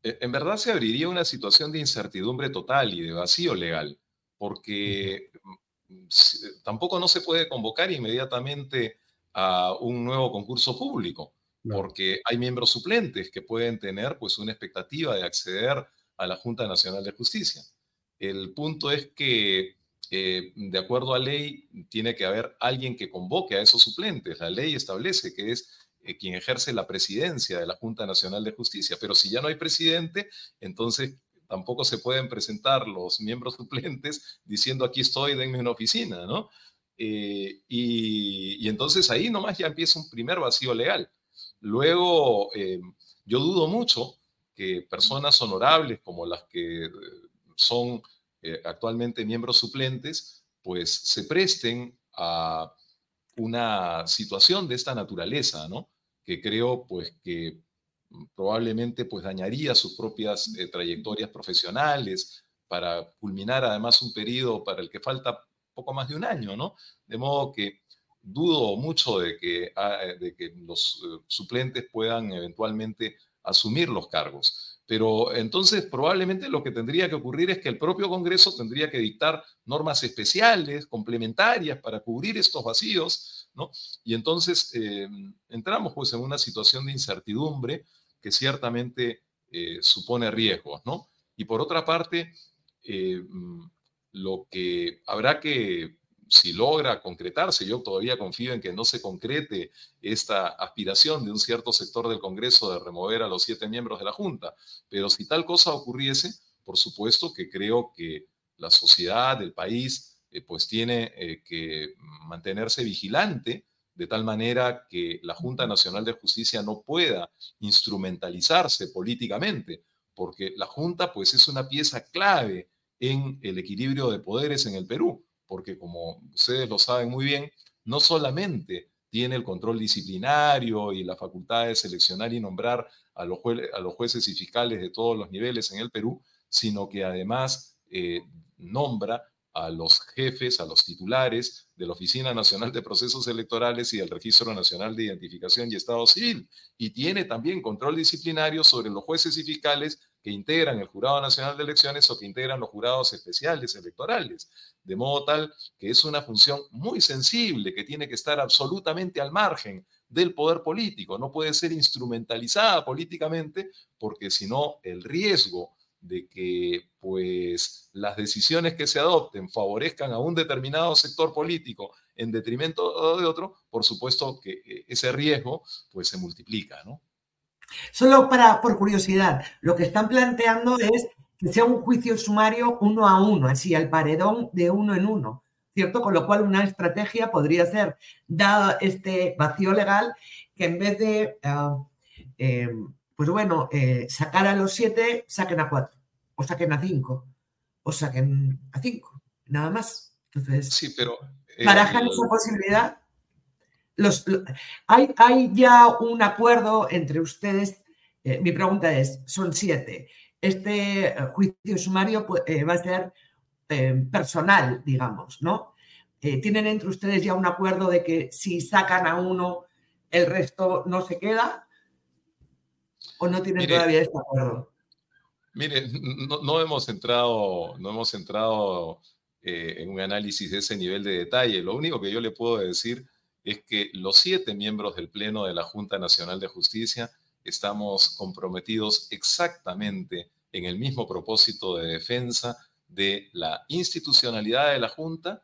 E, en verdad se abriría una situación de incertidumbre total y de vacío legal, porque mm, tampoco no se puede convocar inmediatamente a un nuevo concurso público, porque hay miembros suplentes que pueden tener pues una expectativa de acceder a la Junta Nacional de Justicia. El punto es que, eh, de acuerdo a ley, tiene que haber alguien que convoque a esos suplentes. La ley establece que es eh, quien ejerce la presidencia de la Junta Nacional de Justicia, pero si ya no hay presidente, entonces tampoco se pueden presentar los miembros suplentes diciendo aquí estoy, denme una oficina, ¿no? Eh, y, entonces ahí nomás ya empieza un primer vacío legal. Luego, yo dudo mucho que personas honorables como las que son eh, actualmente miembros suplentes, pues se presten a una situación de esta naturaleza, ¿no? Que creo, pues, que probablemente pues dañaría sus propias eh, trayectorias profesionales para culminar además un periodo para el que falta poco más de un año, ¿no? De modo que dudo mucho de que, ah, de que los eh, suplentes puedan eventualmente asumir los cargos. Pero entonces probablemente lo que tendría que ocurrir es que el propio Congreso tendría que dictar normas especiales, complementarias para cubrir estos vacíos, Y entonces eh, entramos pues en una situación de incertidumbre que ciertamente eh, supone riesgos, ¿no? Y por otra parte, eh, lo que habrá que si logra concretarse, yo todavía confío en que no se concrete esta aspiración de un cierto sector del Congreso de remover a los siete miembros de la Junta, pero si tal cosa ocurriese, por supuesto que creo que la sociedad, el país, eh, pues tiene eh, que mantenerse vigilante de tal manera que la Junta Nacional de Justicia no pueda instrumentalizarse políticamente, porque la Junta pues es una pieza clave en el equilibrio de poderes en el Perú porque como ustedes lo saben muy bien, no solamente tiene el control disciplinario y la facultad de seleccionar y nombrar a los, a los jueces y fiscales de todos los niveles en el Perú, sino que además eh, nombra a los jefes, a los titulares de la Oficina Nacional de Procesos Electorales y del Registro Nacional de Identificación y Estado Civil. Y tiene también control disciplinario sobre los jueces y fiscales que integran el Jurado Nacional de Elecciones o que integran los jurados especiales electorales, de modo tal que es una función muy sensible que tiene que estar absolutamente al margen del poder político, no puede ser instrumentalizada políticamente porque si no el riesgo de que pues las decisiones que se adopten favorezcan a un determinado sector político en detrimento de otro, por supuesto que eh, ese riesgo pues se multiplica, ¿no? Solo para, por curiosidad, lo que están planteando es que sea un juicio sumario uno a uno, así al paredón de uno en uno, ¿cierto? Con lo cual una estrategia podría ser, dado este vacío legal, que en vez de, ah, eh, pues bueno, eh, sacar a los siete, saquen a cuatro, o saquen a cinco, o saquen a cinco, nada más. Entonces, sí, pero... ¿Barajan esa posibilidad? hay, hay, ya un acuerdo entre ustedes. Eh, mi pregunta es, son siete. Este eh, juicio sumario eh, va a ser personal, digamos, ¿no? ¿Tienen entre ustedes ya un acuerdo de que si sacan a uno, el resto no se queda? ¿O no tienen todavía este acuerdo? Mire, no, hemos entrado, no hemos entrado en un análisis de ese nivel de detalle. Lo único que yo le puedo decir es que los siete miembros del Pleno de la Junta Nacional de Justicia estamos comprometidos exactamente en el mismo propósito de defensa de la institucionalidad de la Junta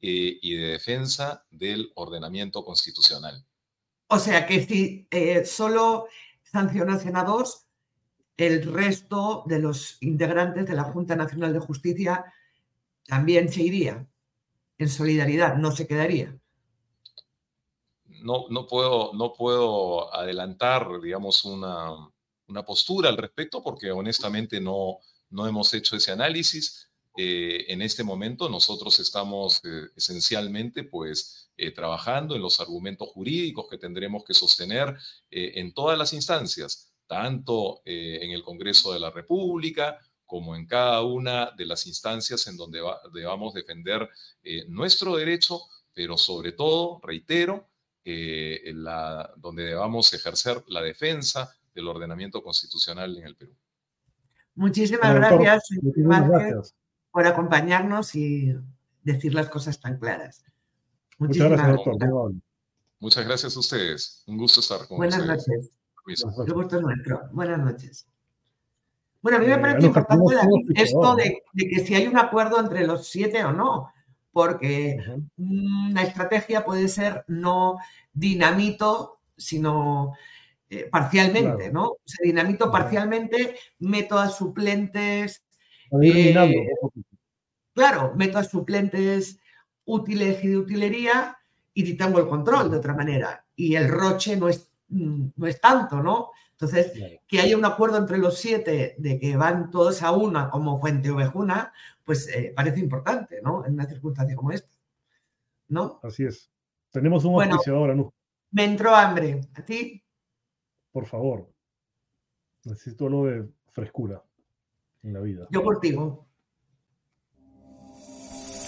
eh, y de defensa del ordenamiento constitucional. O sea que si eh, solo sancionasen a dos, el resto de los integrantes de la Junta Nacional de Justicia también se iría en solidaridad, no se quedaría no, no, puedo, no puedo adelantar, digamos, una, una, postura al respecto porque honestamente no, no hemos hecho ese análisis. Eh, en este momento nosotros estamos eh, esencialmente pues eh, trabajando en los argumentos jurídicos que tendremos que sostener en todas las instancias, tanto en el Congreso de la República como en cada una de las instancias en donde debamos defender eh, nuestro derecho, pero sobre todo, reitero, eh, la, donde debamos ejercer la defensa del ordenamiento constitucional en el Perú. Muchísimas gracias, gracias, por acompañarnos y decir las cosas tan claras. Muchísimas Muchas gracias, doctor. Muchas gracias a ustedes. Un gusto estar con Buenas ustedes. Noches. Buenas noches. Bueno, a mí me eh, parece importante esto de, que si hay un acuerdo entre los siete o no, porque una estrategia puede ser no dinamito, sino eh, parcialmente, ¿no? Se dinamito parcialmente, meto a suplentes. Eh, claro, meto a suplentes útiles y de utilería y tengo el control de otra manera. Y el roche no es, mm, no es tanto, ¿no? Entonces, que haya un acuerdo entre los siete de que van todos a una como Fuente Ovejuna, pues eh, parece importante, ¿no? En una circunstancia como esta. ¿No? Así es. Tenemos un bueno, ahora, ¿no? Me entró hambre. ¿A ti? Por favor. Necesito algo de frescura en la vida. Yo por ti.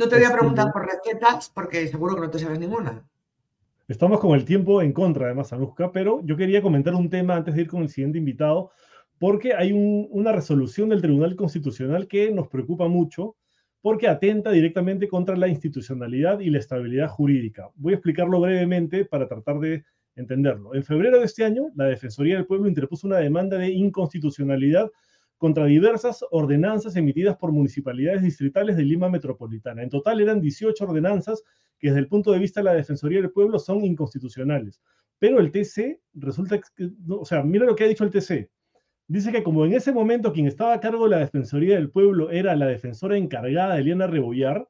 No te voy a preguntar por recetas porque seguro que no te sabes ninguna. Estamos con el tiempo en contra, además, Anuska, pero yo quería comentar un tema antes de ir con el siguiente invitado, porque hay una resolución del Tribunal Constitucional que nos preocupa mucho, porque atenta directamente contra la institucionalidad y la estabilidad jurídica. Voy a explicarlo brevemente para tratar de entenderlo. En febrero de este año, la Defensoría del Pueblo interpuso una demanda de inconstitucionalidad contra diversas ordenanzas emitidas por municipalidades distritales de Lima Metropolitana. En total eran 18 ordenanzas que desde el punto de vista de la Defensoría del Pueblo son inconstitucionales. Pero el TC resulta que, o sea, mira lo que ha dicho el TC. Dice que como en ese momento quien estaba a cargo de la Defensoría del Pueblo era la defensora encargada Eliana Rebollar,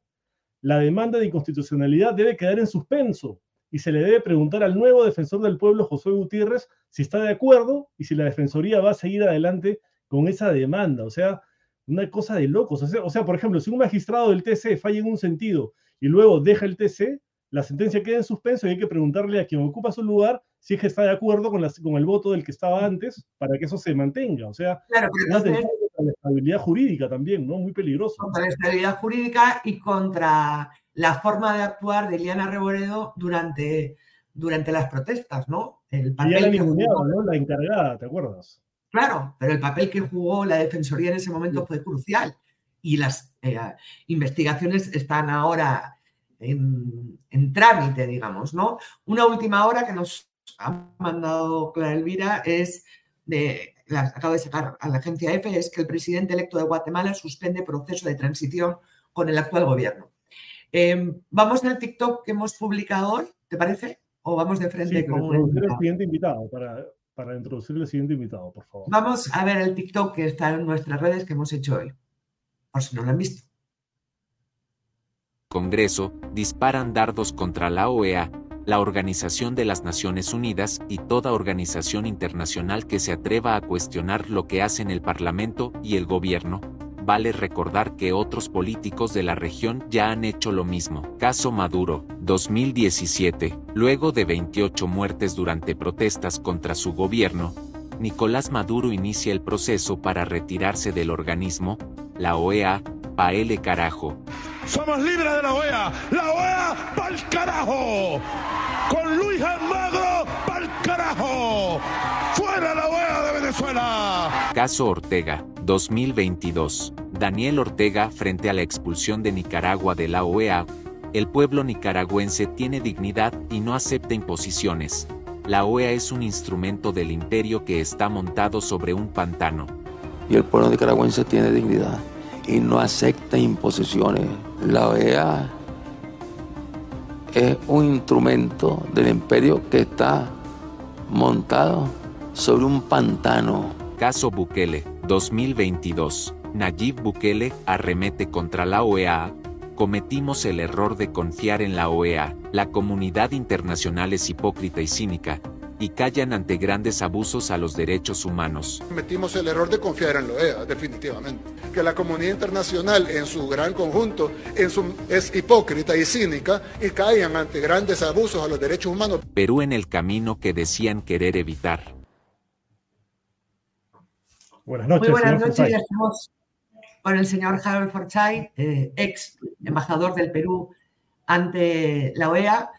la demanda de inconstitucionalidad debe quedar en suspenso y se le debe preguntar al nuevo defensor del pueblo, José Gutiérrez, si está de acuerdo y si la Defensoría va a seguir adelante con esa demanda. O sea, una cosa de locos. O sea, por ejemplo, si un magistrado del TC falla en un sentido y luego deja el TC, la sentencia queda en suspenso y hay que preguntarle a quien ocupa su lugar si es que está de acuerdo con, con el voto del que estaba antes para que eso se mantenga. O sea, claro, contra la estabilidad jurídica también, ¿no? Muy peligroso. Contra la estabilidad jurídica y contra la forma de actuar de Liana Reboredo durante, durante las protestas, ¿no? El papel la ¿no? La encargada, ¿te acuerdas? Claro, pero el papel que jugó la Defensoría en ese momento fue crucial y las eh, investigaciones están ahora en, trámite, digamos, ¿no? Una última hora que nos ha mandado Clara Elvira es de, la acabo de sacar a la agencia EFE, es que el presidente electo de Guatemala suspende proceso de transición con el actual gobierno. Em, vamos al TikTok que hemos publicado hoy, ¿te parece? ¿O vamos de frente con el siguiente invitado para para introducir el siguiente invitado, por favor. Vamos a ver el TikTok que está en nuestras redes que hemos hecho hoy, por si no lo han visto. Congreso, disparan dardos contra la OEA, la Organización de las Naciones Unidas y toda organización internacional que se atreva a cuestionar lo que hacen el Parlamento y el gobierno, vale recordar que otros políticos de la región ya han hecho lo mismo. Caso Maduro, 2017. Luego de 28 muertes durante protestas contra su gobierno, Nicolás Maduro inicia el proceso para retirarse del organismo, la OEA, paele carajo. Somos libres de la OEA. La OEA pa'l carajo. Con Luis Almagro pa'l carajo. Fuera la OEA de Venezuela. Caso Ortega, 2022. Daniel Ortega frente a la expulsión de Nicaragua de la OEA. El pueblo nicaragüense tiene dignidad y no acepta imposiciones. La OEA es un instrumento del imperio que está montado sobre un pantano. Y el pueblo nicaragüense tiene dignidad y no acepta imposiciones. La OEA es un instrumento del imperio que está montado sobre un pantano. Caso Bukele, 2022. Nayib Bukele arremete contra la OEA. Cometimos el error de confiar en la OEA, la comunidad internacional es hipócrita y cínica, y callan ante grandes abusos a los derechos humanos. Cometimos el error de confiar en la OEA, definitivamente. Que la comunidad internacional en su gran conjunto es hipócrita y cínica y callan ante grandes abusos a los derechos humanos. Perú en el camino que decían querer evitar. Buenas noches. Muy buenas noches, ya estamos con el señor Harold Forsyth, eh, ex embajador del Perú ante la OEA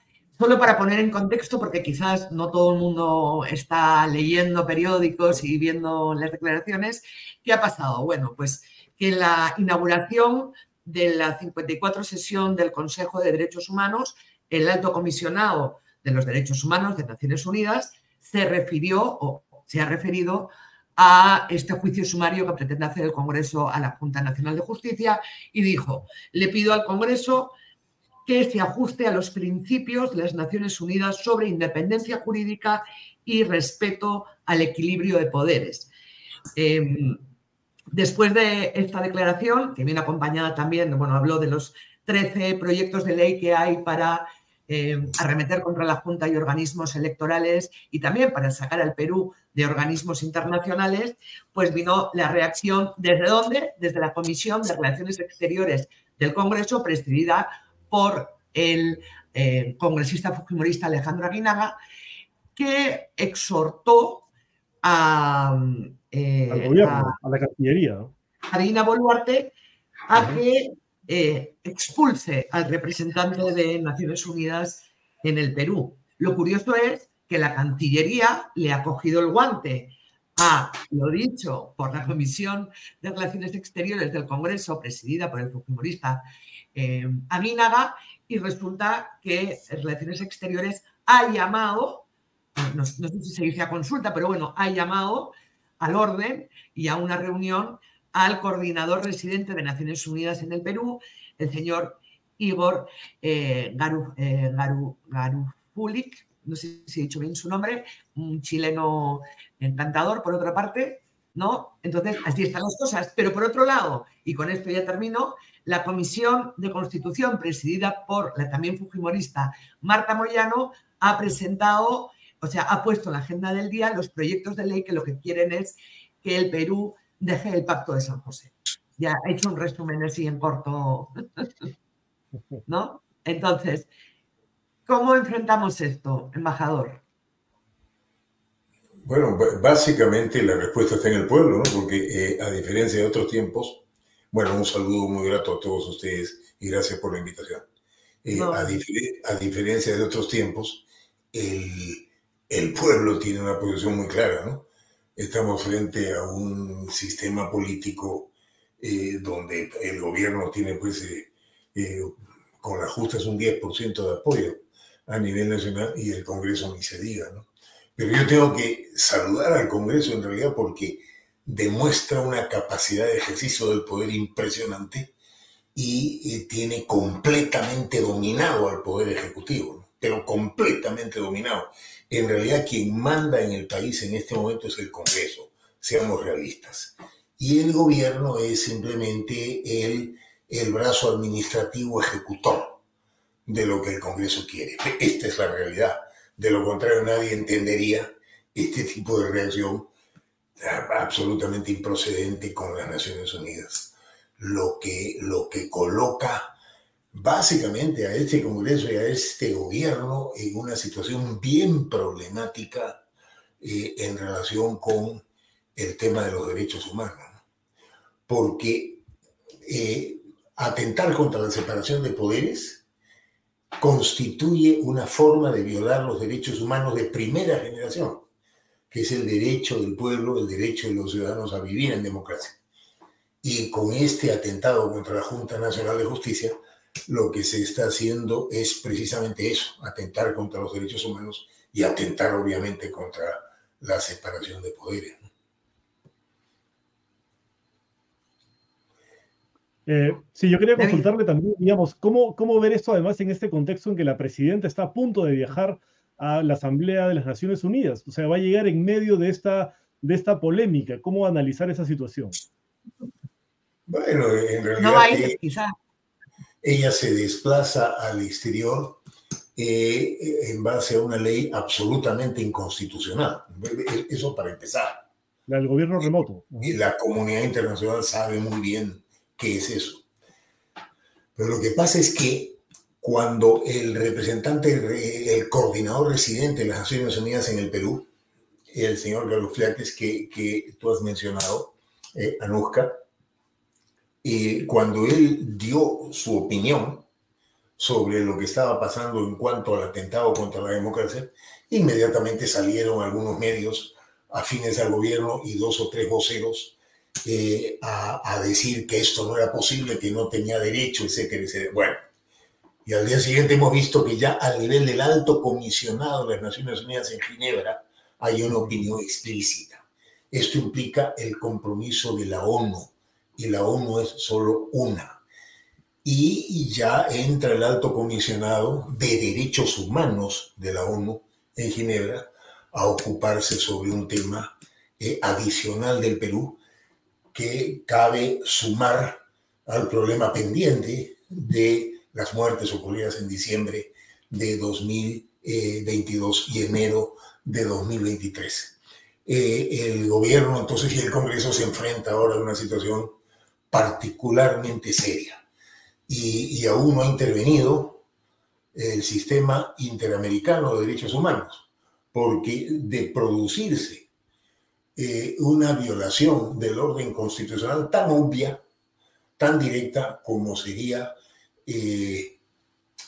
Solo para poner en contexto, porque quizás no todo el mundo está leyendo periódicos y viendo las declaraciones, ¿qué ha pasado? Bueno, pues que en la inauguración de la 54 sesión del Consejo de Derechos Humanos, el alto comisionado de los Derechos Humanos de Naciones Unidas se refirió o se ha referido a este juicio sumario que pretende hacer el Congreso a la Junta Nacional de Justicia y dijo, le pido al Congreso que se ajuste a los principios de las Naciones Unidas sobre independencia jurídica y respeto al equilibrio de poderes. Em, después de esta declaración, que viene acompañada también, bueno, habló de los 13 proyectos de ley que hay para em, arremeter contra la Junta y organismos electorales y también para sacar al Perú de organismos internacionales, pues vino la reacción desde dónde? Desde la Comisión de Relaciones Exteriores del Congreso, presidida por el eh, congresista fujimorista Alejandro Aguinaga, que exhortó a, eh, al gobierno, a, la Cancillería. A Dina Boluarte a que eh, expulse al representante de Naciones Unidas en el Perú. Lo curioso es que la Cancillería le ha cogido el guante a lo dicho por la Comisión de Relaciones Exteriores del Congreso, presidida por el fujimorista eh, y resulta que Relaciones Exteriores ha llamado, no, sé si se dice a consulta, pero bueno, ha llamado al orden y a una reunión al coordinador residente de Naciones Unidas en el Perú, el señor Igor eh, Garu, eh, no sé si he dicho bien su nombre, un chileno encantador, por otra parte, ¿no? Entonces, así están las cosas. Pero por otro lado, y con esto ya termino, la Comisión de Constitución, presidida por la también fujimorista Marta Moyano, ha presentado, o sea, ha puesto en la agenda del día los proyectos de ley que lo que quieren es que el Perú deje el pacto de San José. Ya he hecho un resumen así en corto, ¿no? Entonces, ¿cómo enfrentamos esto, embajador? Bueno, básicamente la respuesta está en el pueblo, ¿no? Porque eh, a diferencia de otros tiempos, bueno, un saludo muy grato a todos ustedes y gracias por la invitación. Eh, a, diferencia de otros tiempos, el, el, pueblo tiene una posición muy clara, ¿no? Estamos frente a un sistema político eh, donde el gobierno tiene, pues, eh, con la justa es un 10% de apoyo a nivel nacional y el Congreso ni se diga, ¿no? Pero yo tengo que saludar al Congreso en realidad porque demuestra una capacidad de ejercicio del poder impresionante y eh, tiene completamente dominado al poder ejecutivo, pero completamente dominado. En realidad quien manda en el país en este momento es el Congreso, seamos realistas. Y el gobierno es simplemente el, el brazo administrativo ejecutor de lo que el Congreso quiere. Esta es la realidad. De lo contrario, nadie entendería este tipo de reacción absolutamente improcedente con las Naciones Unidas, lo que, lo que coloca básicamente a este Congreso y a este gobierno en una situación bien problemática eh, en relación con el tema de los derechos humanos. Porque eh, atentar contra la separación de poderes constituye una forma de violar los derechos humanos de primera generación que es el derecho del pueblo, el derecho de los ciudadanos a vivir en democracia. Y con este atentado contra la Junta Nacional de Justicia, lo que se está haciendo es precisamente eso, atentar contra los derechos humanos y atentar obviamente contra la separación de poderes. Eh, sí, yo quería consultarle también, digamos, ¿cómo, ¿cómo ver esto además en este contexto en que la presidenta está a punto de viajar a la Asamblea de las Naciones Unidas. O sea, va a llegar en medio de esta, de esta polémica. ¿Cómo analizar esa situación? Bueno, en realidad... No va a ir, quizá. Ella se desplaza al exterior eh, en base a una ley absolutamente inconstitucional. Eso para empezar. El gobierno remoto. Y la comunidad internacional sabe muy bien qué es eso. Pero lo que pasa es que cuando el representante, el coordinador residente de las Naciones Unidas en el Perú, el señor Flaques, que, que tú has mencionado, eh, Anuska, y cuando él dio su opinión sobre lo que estaba pasando en cuanto al atentado contra la democracia, inmediatamente salieron algunos medios afines al gobierno y dos o tres voceros eh, a, decir que esto no era posible, que no tenía derecho, etcétera, etcétera. Bueno, y al día siguiente hemos visto que ya a nivel del alto comisionado de las Naciones Unidas en Ginebra hay una opinión explícita. Esto implica el compromiso de la ONU y la ONU es solo una. Y ya entra el alto comisionado de derechos humanos de la ONU en Ginebra a ocuparse sobre un tema eh, adicional del Perú que cabe sumar al problema pendiente de las muertes ocurridas en diciembre de 2022 y enero de 2023. Eh, el gobierno entonces y el Congreso se enfrenta ahora a una situación particularmente seria y, aún no ha intervenido el sistema interamericano de derechos humanos, porque de producirse eh, una violación del orden constitucional tan obvia, tan directa como sería eh,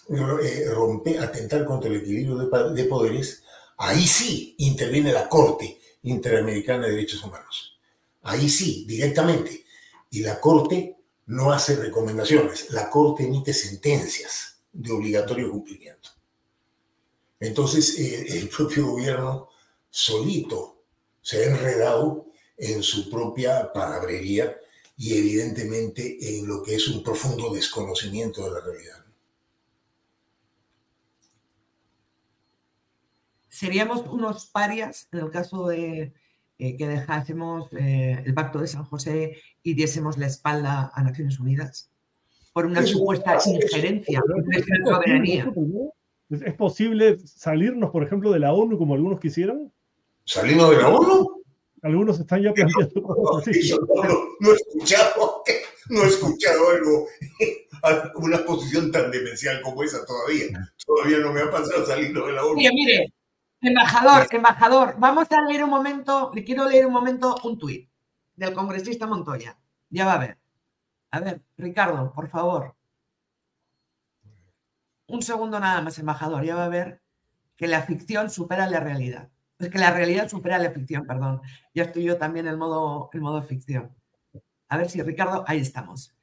eh, romper, atentar contra el equilibrio de, poderes, ahí sí interviene la Corte Interamericana de Derechos Humanos. Ahí sí, directamente. Y la Corte no hace recomendaciones, la Corte emite sentencias de obligatorio cumplimiento. Entonces, eh, el propio gobierno solito se ha enredado en su propia palabrería y evidentemente en lo que es un profundo desconocimiento de la realidad. Seríamos unos parias en el caso de eh, que dejásemos eh, el pacto de San José y diésemos la espalda a Naciones Unidas por una supuesta injerencia en nuestra soberanía. ¿Es posible salirnos, por ejemplo, de la ONU como algunos quisieran? ¿Salirnos de la ONU? Algunos están ya planteando no, no, he escuchado, no he escuchado algo, una posición tan demencial como esa todavía. Todavía no me ha pasado salirnos de la ONU. Mire, mire, embajador, embajador, vamos a leer un momento, le quiero leer un momento un tuit del congresista Montoya. Ya va a ver. A ver, Ricardo, por favor. Un segundo nada más, embajador. Ya va a ver que la ficción supera la realidad. Es que la realidad supera la ficción, perdón. Ya estoy yo también en modo, en modo ficción. A ver si, Ricardo, ahí estamos.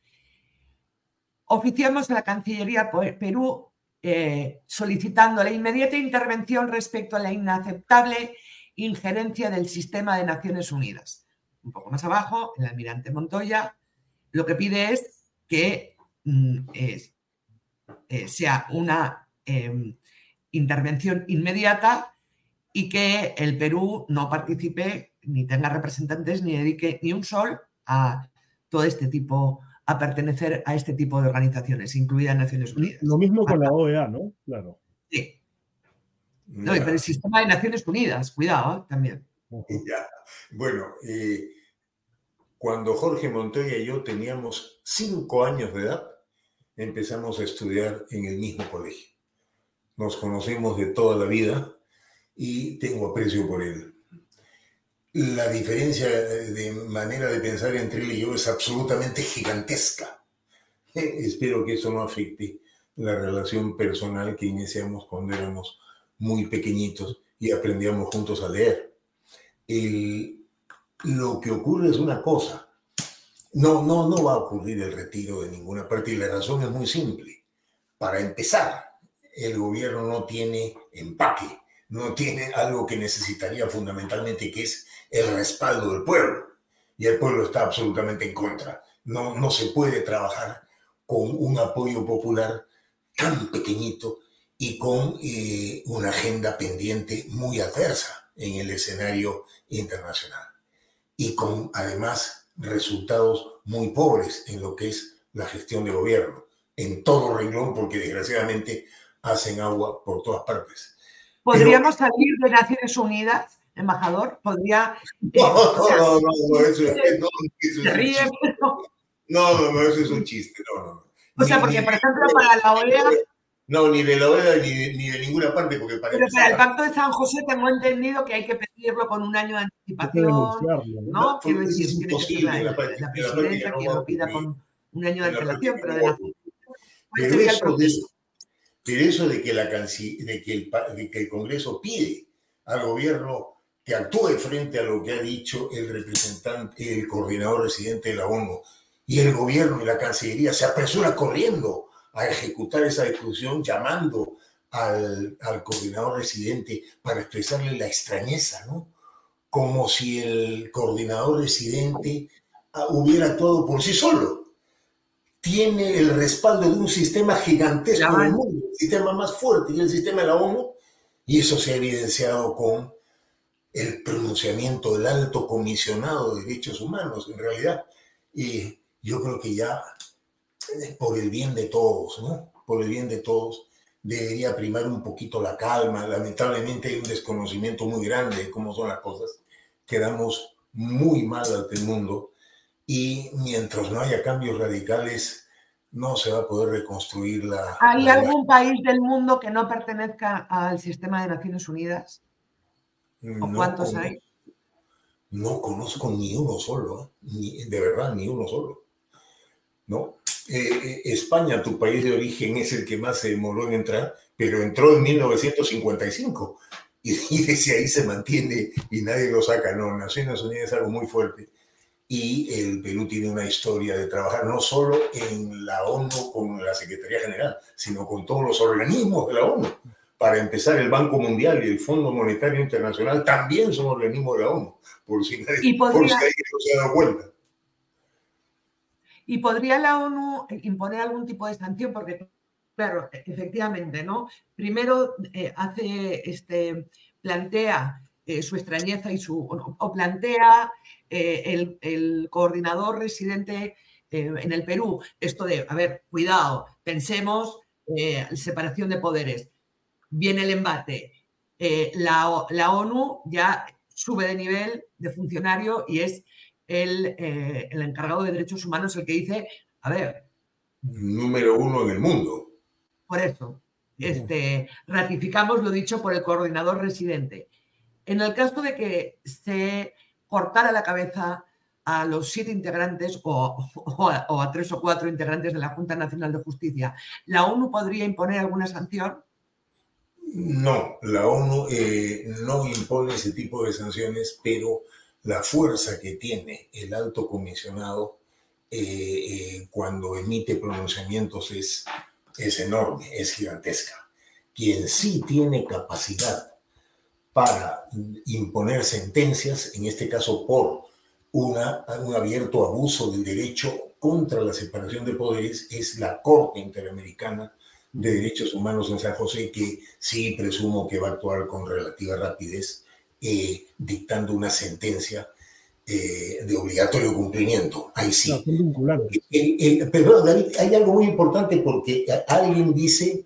Oficiamos la Cancillería Perú eh, solicitando la inmediata intervención respecto a la inaceptable injerencia del sistema de Naciones Unidas. Un poco más abajo, el almirante Montoya lo que pide es que mm, eh, sea una em, intervención inmediata y que el Perú no participe ni tenga representantes ni dedique ni un sol a todo este tipo, a pertenecer a este tipo de organizaciones, incluidas Naciones Unidas. Lo mismo con la OEA, ¿no? Claro. Sí. No, pero el sistema de Naciones Unidas, cuidado ¿eh? también. Ya. Bueno, eh, cuando Jorge Montoya y yo teníamos cinco años de edad, empezamos a estudiar en el mismo colegio. Nos conocemos de toda la vida y tengo aprecio por él. La diferencia de manera de pensar entre él y yo es absolutamente gigantesca. Espero que eso no afecte la relación personal que iniciamos cuando éramos muy pequeñitos y aprendíamos juntos a leer. lo que ocurre es una cosa. No, no, no va a ocurrir el retiro de ninguna parte y la razón es muy simple. Para empezar, el gobierno no tiene empaque no tiene algo que necesitaría fundamentalmente, que es el respaldo del pueblo. Y el pueblo está absolutamente en contra. No, no se puede trabajar con un apoyo popular tan pequeñito y con eh, una agenda pendiente muy adversa en el escenario internacional. Y con además resultados muy pobres en lo que es la gestión de gobierno. en todo renglón porque desgraciadamente hacen agua por todas partes. ¿Podríamos salir de Naciones Unidas, embajador? ¿Podría...? no, no, no, eso, no, no, no, eso es un chiste, no, no. O sea, porque, por ejemplo, para la OEA no, ni de la OEA ni de, ni de ninguna parte, porque para Pero para el Pacto de San José tengo entendido que hay que pedirlo con un año de anticipación, ¿no? Quiero decir, es imposible la, la, la, presidencia quien lo pida con un año de antelación, pero de la... Pero eso, de, pero eso de que, la, de, que el, de que el Congreso pide al gobierno que actúe frente a lo que ha dicho el representante, el coordinador residente de la ONU, y el gobierno y la Cancillería se apresura corriendo a ejecutar esa discusión llamando al, al, coordinador residente para expresarle la extrañeza, ¿no? Como si el coordinador residente hubiera actuado por sí solo. Tiene el respaldo de un sistema gigantesco del mundo, el sistema más fuerte y el sistema de la ONU, y eso se ha evidenciado con el pronunciamiento del alto comisionado de derechos humanos, en realidad. Y yo creo que ya por el bien de todos, ¿no? Por el bien de todos, debería primar un poquito la calma. Lamentablemente hay un desconocimiento muy grande de cómo son las cosas. Quedamos muy mal ante el mundo y mientras no haya cambios radicales, no se va a poder reconstruir la... ¿Hay algún país del mundo que no pertenezca al sistema de Naciones Unidas? ¿O cuántos hay? No conozco ni uno solo, ¿eh? ni, de verdad, ni uno solo. ¿No? Eh, España, tu país de origen, es el que más se demoró en entrar, pero entró en 1955 y, desde ahí se mantiene y nadie lo saca. No, Naciones Unidas es algo muy fuerte. Y el Perú tiene una historia de trabajar no solo en la ONU con la Secretaría General, sino con todos los organismos de la ONU. Para empezar, el Banco Mundial y el Fondo Monetario Internacional también son organismos de la ONU, por si nadie, por si nadie no se ha dado cuenta. ¿Y podría la ONU imponer algún tipo de sanción? Porque, claro, efectivamente, ¿no? Primero eh, hace, este, plantea eh, su extrañeza y su, o, plantea eh, el, coordinador residente en el Perú, esto de, a ver, cuidado, pensemos separación de poderes. Viene el embate. la, la ONU ya sube de nivel de funcionario y es eh, el, encargado de derechos humanos el que dice, a ver. Número uno en el mundo. Por eso, este, ratificamos lo dicho por el coordinador residente. En el caso de que se cortara la cabeza a los siete integrantes o, a, tres o cuatro integrantes de la Junta Nacional de Justicia, ¿la ONU podría imponer alguna sanción? No, la ONU eh, no impone ese tipo de sanciones, pero la fuerza que tiene el alto comisionado eh, eh, cuando emite pronunciamientos es, es enorme, es gigantesca. Quien sí tiene capacidad para imponer sentencias, en este caso por una, un abierto abuso del derecho contra la separación de poderes, es la Corte Interamericana de Derechos Humanos en San José, que sí presumo que va a actuar con relativa rapidez eh, dictando una sentencia eh, de obligatorio cumplimiento. Ahí sí. pero David, hay algo muy importante porque alguien dice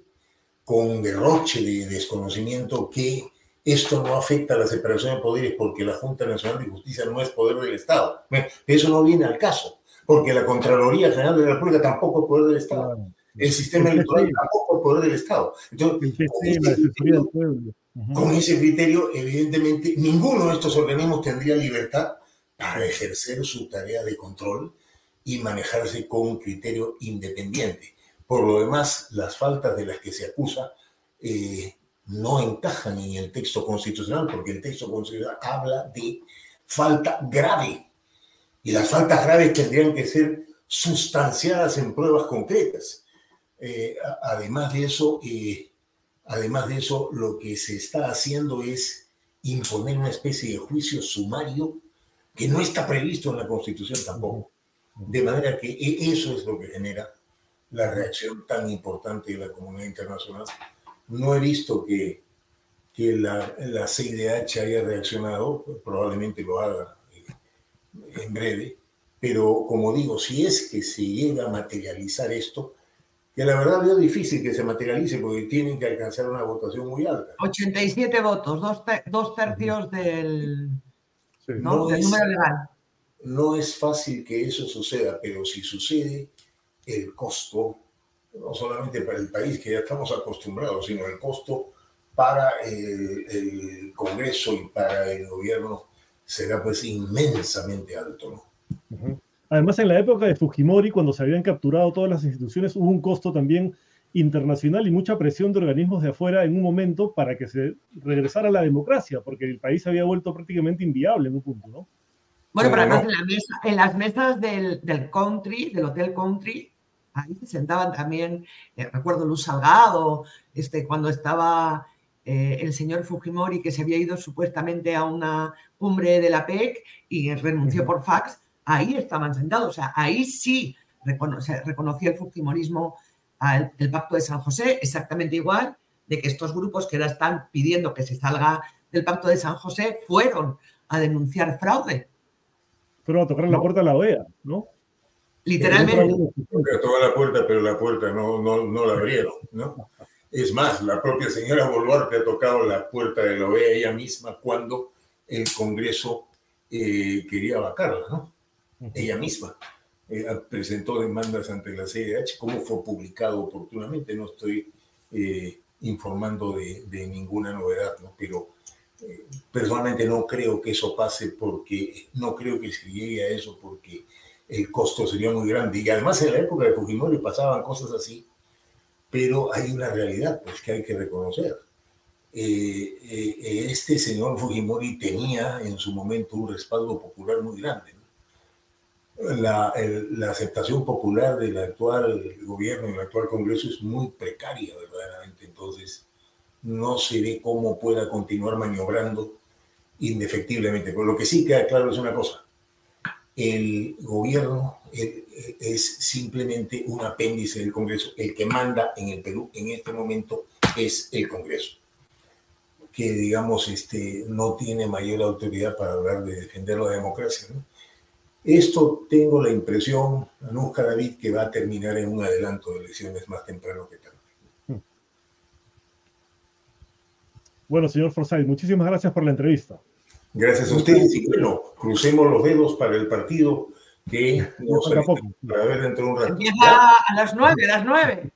con derroche de desconocimiento que esto no afecta a la separación de poderes porque la Junta Nacional de Justicia no es poder del Estado. Eso no viene al caso, porque la Contraloría General de la República tampoco es poder del Estado. El sistema electoral tampoco es poder del Estado. Entonces, con ese criterio, evidentemente, ninguno de estos organismos tendría libertad para ejercer su tarea de control y manejarse con un criterio independiente. Por lo demás, las faltas de las que se acusa eh, no encajan en el texto constitucional, porque el texto constitucional habla de falta grave. Y las faltas graves tendrían que ser sustanciadas en pruebas concretas. Eh, además de eso, eh, Además de eso, lo que se está haciendo es imponer una especie de juicio sumario que no está previsto en la Constitución tampoco. De manera que e, eso es lo que genera la reacción tan importante de la comunidad internacional. No he visto que, que la, la CIDH haya reaccionado, probablemente lo haga eh, en breve, pero como digo, si es que se llega a materializar esto, que la verdad veo difícil que se materialice porque tienen que alcanzar una votación muy alta. 87 votos, dos, tercios del, ¿no? del número legal. No es fácil que eso suceda, pero si sucede, el costo, no solamente para el país que ya estamos acostumbrados, sino el costo para el, Congreso y para el gobierno será pues inmensamente alto. ¿no? Además, en la época de Fujimori, cuando se habían capturado todas las instituciones, hubo un costo también internacional y mucha presión de organismos de afuera en un momento para que se regresara a la democracia, porque el país había vuelto prácticamente inviable en un punto, ¿no? Bueno, pero además en, las mesas del, del, country, del Hotel Country, ahí se sentaban también, eh, recuerdo Luz Salgado, este, cuando estaba eh, el señor Fujimori, que se había ido supuestamente a una cumbre de la PEC y renunció por fax, ahí estaban sentados. O sea, ahí sí se reconoció el Fujimorismo al el Pacto de San José, exactamente igual de que estos grupos que ahora están pidiendo que se salga del Pacto de San José fueron a denunciar fraude. Fueron a tocar la puerta de la OEA, ¿no? Literalmente. Tocó la puerta, pero la puerta no, no, no la abrieron, ¿no? Es más, la propia señora Boluarte ha tocado la puerta de la OEA ella misma cuando el Congreso eh, quería vacarla, ¿no? Ella misma eh, presentó demandas ante la CIDH, como fue publicado oportunamente, no estoy eh, informando de, ninguna novedad, ¿no? pero eh, personalmente no creo que eso pase porque no creo que se llegue a eso porque el costo sería muy grande. Y además en la época de Fujimori pasaban cosas así, pero hay una realidad pues, que hay que reconocer. este señor Fujimori tenía en su momento un respaldo popular muy grande la, la, aceptación popular del actual gobierno y el actual Congreso es muy precaria, verdaderamente. Entonces, no se ve cómo pueda continuar maniobrando indefectiblemente. Pero lo que sí queda claro es una cosa. El gobierno es simplemente un apéndice del Congreso. El que manda en el Perú en este momento es el Congreso que digamos este, no tiene mayor autoridad para hablar de defender la democracia. ¿no? Esto tengo la impresión, Anuska David, que va a terminar en un adelanto de elecciones más temprano que tarde. Bueno, señor Forsyth, muchísimas gracias por la entrevista. Gracias a ustedes y bueno, crucemos los dedos para el partido que nos para ver dentro de un rato. Empieza a las nueve, a las nueve.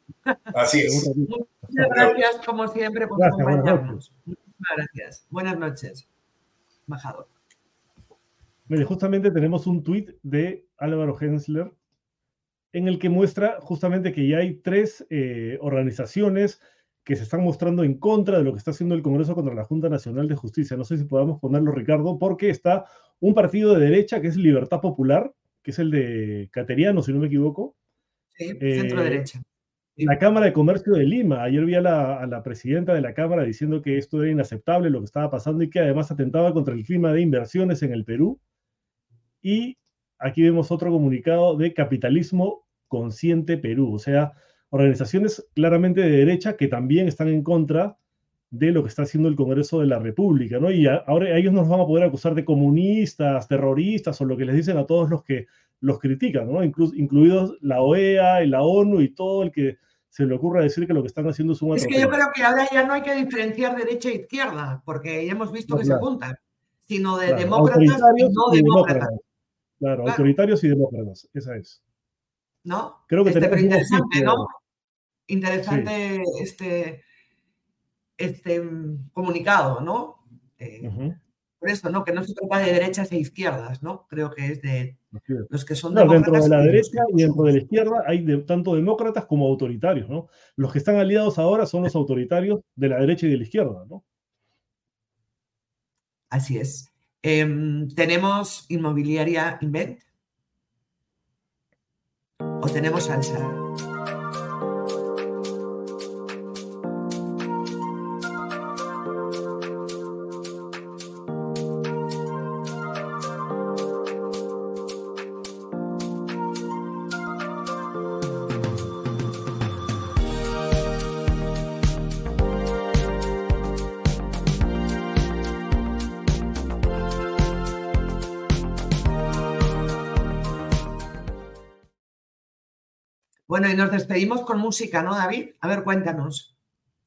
Así es. Muchas gracias, como siempre, por acompañarnos. Muchas gracias. Buenas noches, embajador. Mire, justamente tenemos un tuit de Álvaro Hensler en el que muestra justamente que ya hay tres eh, organizaciones que se están mostrando en contra de lo que está haciendo el Congreso contra la Junta Nacional de Justicia. No sé si podamos ponerlo, Ricardo, porque está un partido de derecha que es Libertad Popular, que es el de Cateriano, si no me equivoco. Sí, centro derecha. Eh, la Cámara de Comercio de Lima. Ayer vi a la, a la, presidenta de la Cámara diciendo que esto era inaceptable, lo que estaba pasando, y que además atentaba contra el clima de inversiones en el Perú. Y aquí vemos otro comunicado de Capitalismo Consciente Perú, o sea, organizaciones claramente de derecha que también están en contra de lo que está haciendo el Congreso de la República, ¿no? Y ahora ellos nos van a poder acusar de comunistas, terroristas o lo que les dicen a todos los que los critican, ¿no? incluidos la OEA y la ONU y todo el que se le ocurra decir que lo que están haciendo es un Es que yo creo que ahora ya no hay que diferenciar derecha e izquierda, porque ya hemos visto que se apuntan, sino de demócratas y no demócratas. Claro, autoritarios y demócratas, esa es. ¿No? Creo que este, interesante, ¿no? Interesante este, este mm, comunicado, ¿no? Eh, por eso, ¿no? Que no se trata de derechas e izquierdas, ¿no? Creo que es de los que son no, Dentro de la derecha y dentro de la izquierda hay de, tanto demócratas como autoritarios, ¿no? Los que están aliados ahora son los autoritarios de la derecha y de la izquierda, ¿no? Así es. Em, ¿Tenemos inmobiliaria Invent? ¿O tenemos salsa? Nos despedimos con música, ¿no, David? A ver, cuéntanos.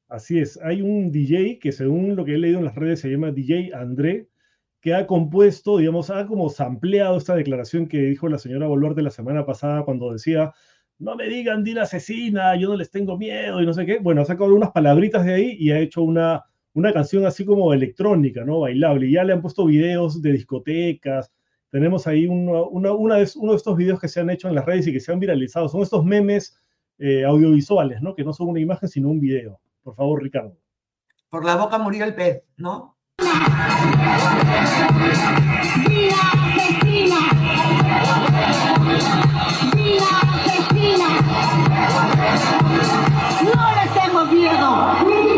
Así es, hay un DJ que según lo que he leído en las redes se llama DJ André, que ha compuesto, digamos, ha como sampleado esta declaración que dijo la señora Boluarte la semana pasada cuando decía, no me digan Dina asesina, yo no les tengo miedo y no sé qué. Bueno, ha sacado unas palabritas de ahí y ha hecho una, una canción así como electrónica, ¿no? Bailable. Y ya le han puesto videos de discotecas, tenemos ahí uno, una, de, uno de estos videos que se han hecho en las redes y que se han viralizado. Son estos memes eh, audiovisuales, ¿no? Que no son una imagen, sino un video. Por favor, Ricardo. Por la boca murió el pez, ¿no? No le tengo miedo.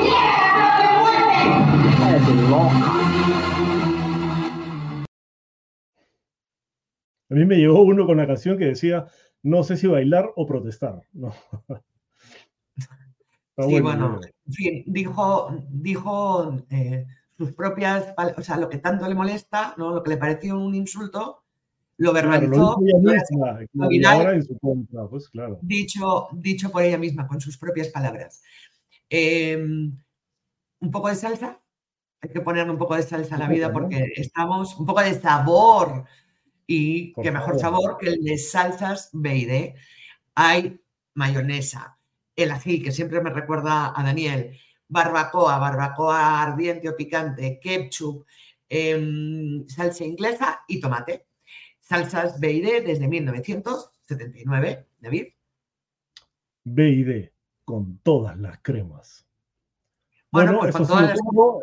A mí me llegó uno con la canción que decía, no sé si bailar o protestar. No. sí, bueno, en fin, dijo, dijo eh, sus propias, o sea, lo que tanto le molesta, ¿no? lo que le pareció un insulto, lo verbalizó. dicho, dicho por ella misma, con sus propias palabras. Em, un poco de salsa, hay que ponerle un poco de salsa a la vida porque estamos, un poco de sabor y qué mejor sabor que el de salsas B Hay mayonesa, el ají, que siempre me recuerda a Daniel, barbacoa, barbacoa ardiente o picante, ketchup, em, salsa inglesa y tomate. Salsas B desde 1979, David. B con todas las cremas. Bueno, pues eso con todas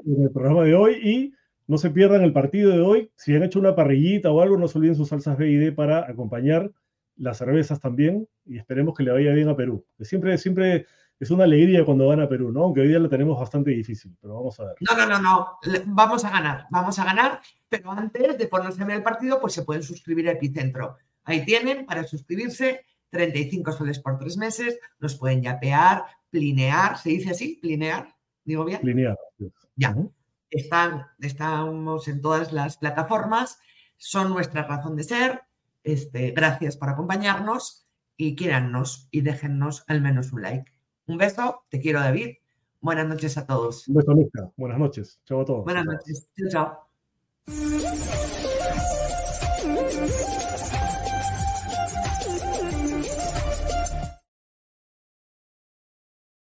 en el programa de hoy y no se pierdan el partido de hoy. Si han hecho una parrillita o algo, no se olviden sus salsas B y D para acompañar las cervezas también. Y esperemos que le vaya bien a Perú. siempre, siempre es una alegría cuando van a Perú, ¿no? Aunque hoy día la tenemos bastante difícil, pero vamos a ver. No, no, no, no. Vamos a ganar, vamos a ganar. Pero antes de ponerse en el partido, pues se pueden suscribir a Epicentro. Ahí tienen para suscribirse 35 soles por tres meses. Nos pueden yapear, plinear. ¿Se dice así? ¿Plinear? ¿Digo bien? Plinear. Ya. Están, estamos en todas las plataformas, son nuestra razón de ser. Este, gracias por acompañarnos y quierannos y déjennos al menos un like. Un beso, te quiero David. Buenas noches a todos. Un beso, Luca. Buenas noches. Chao a todos. Buenas noches. Chao, chao.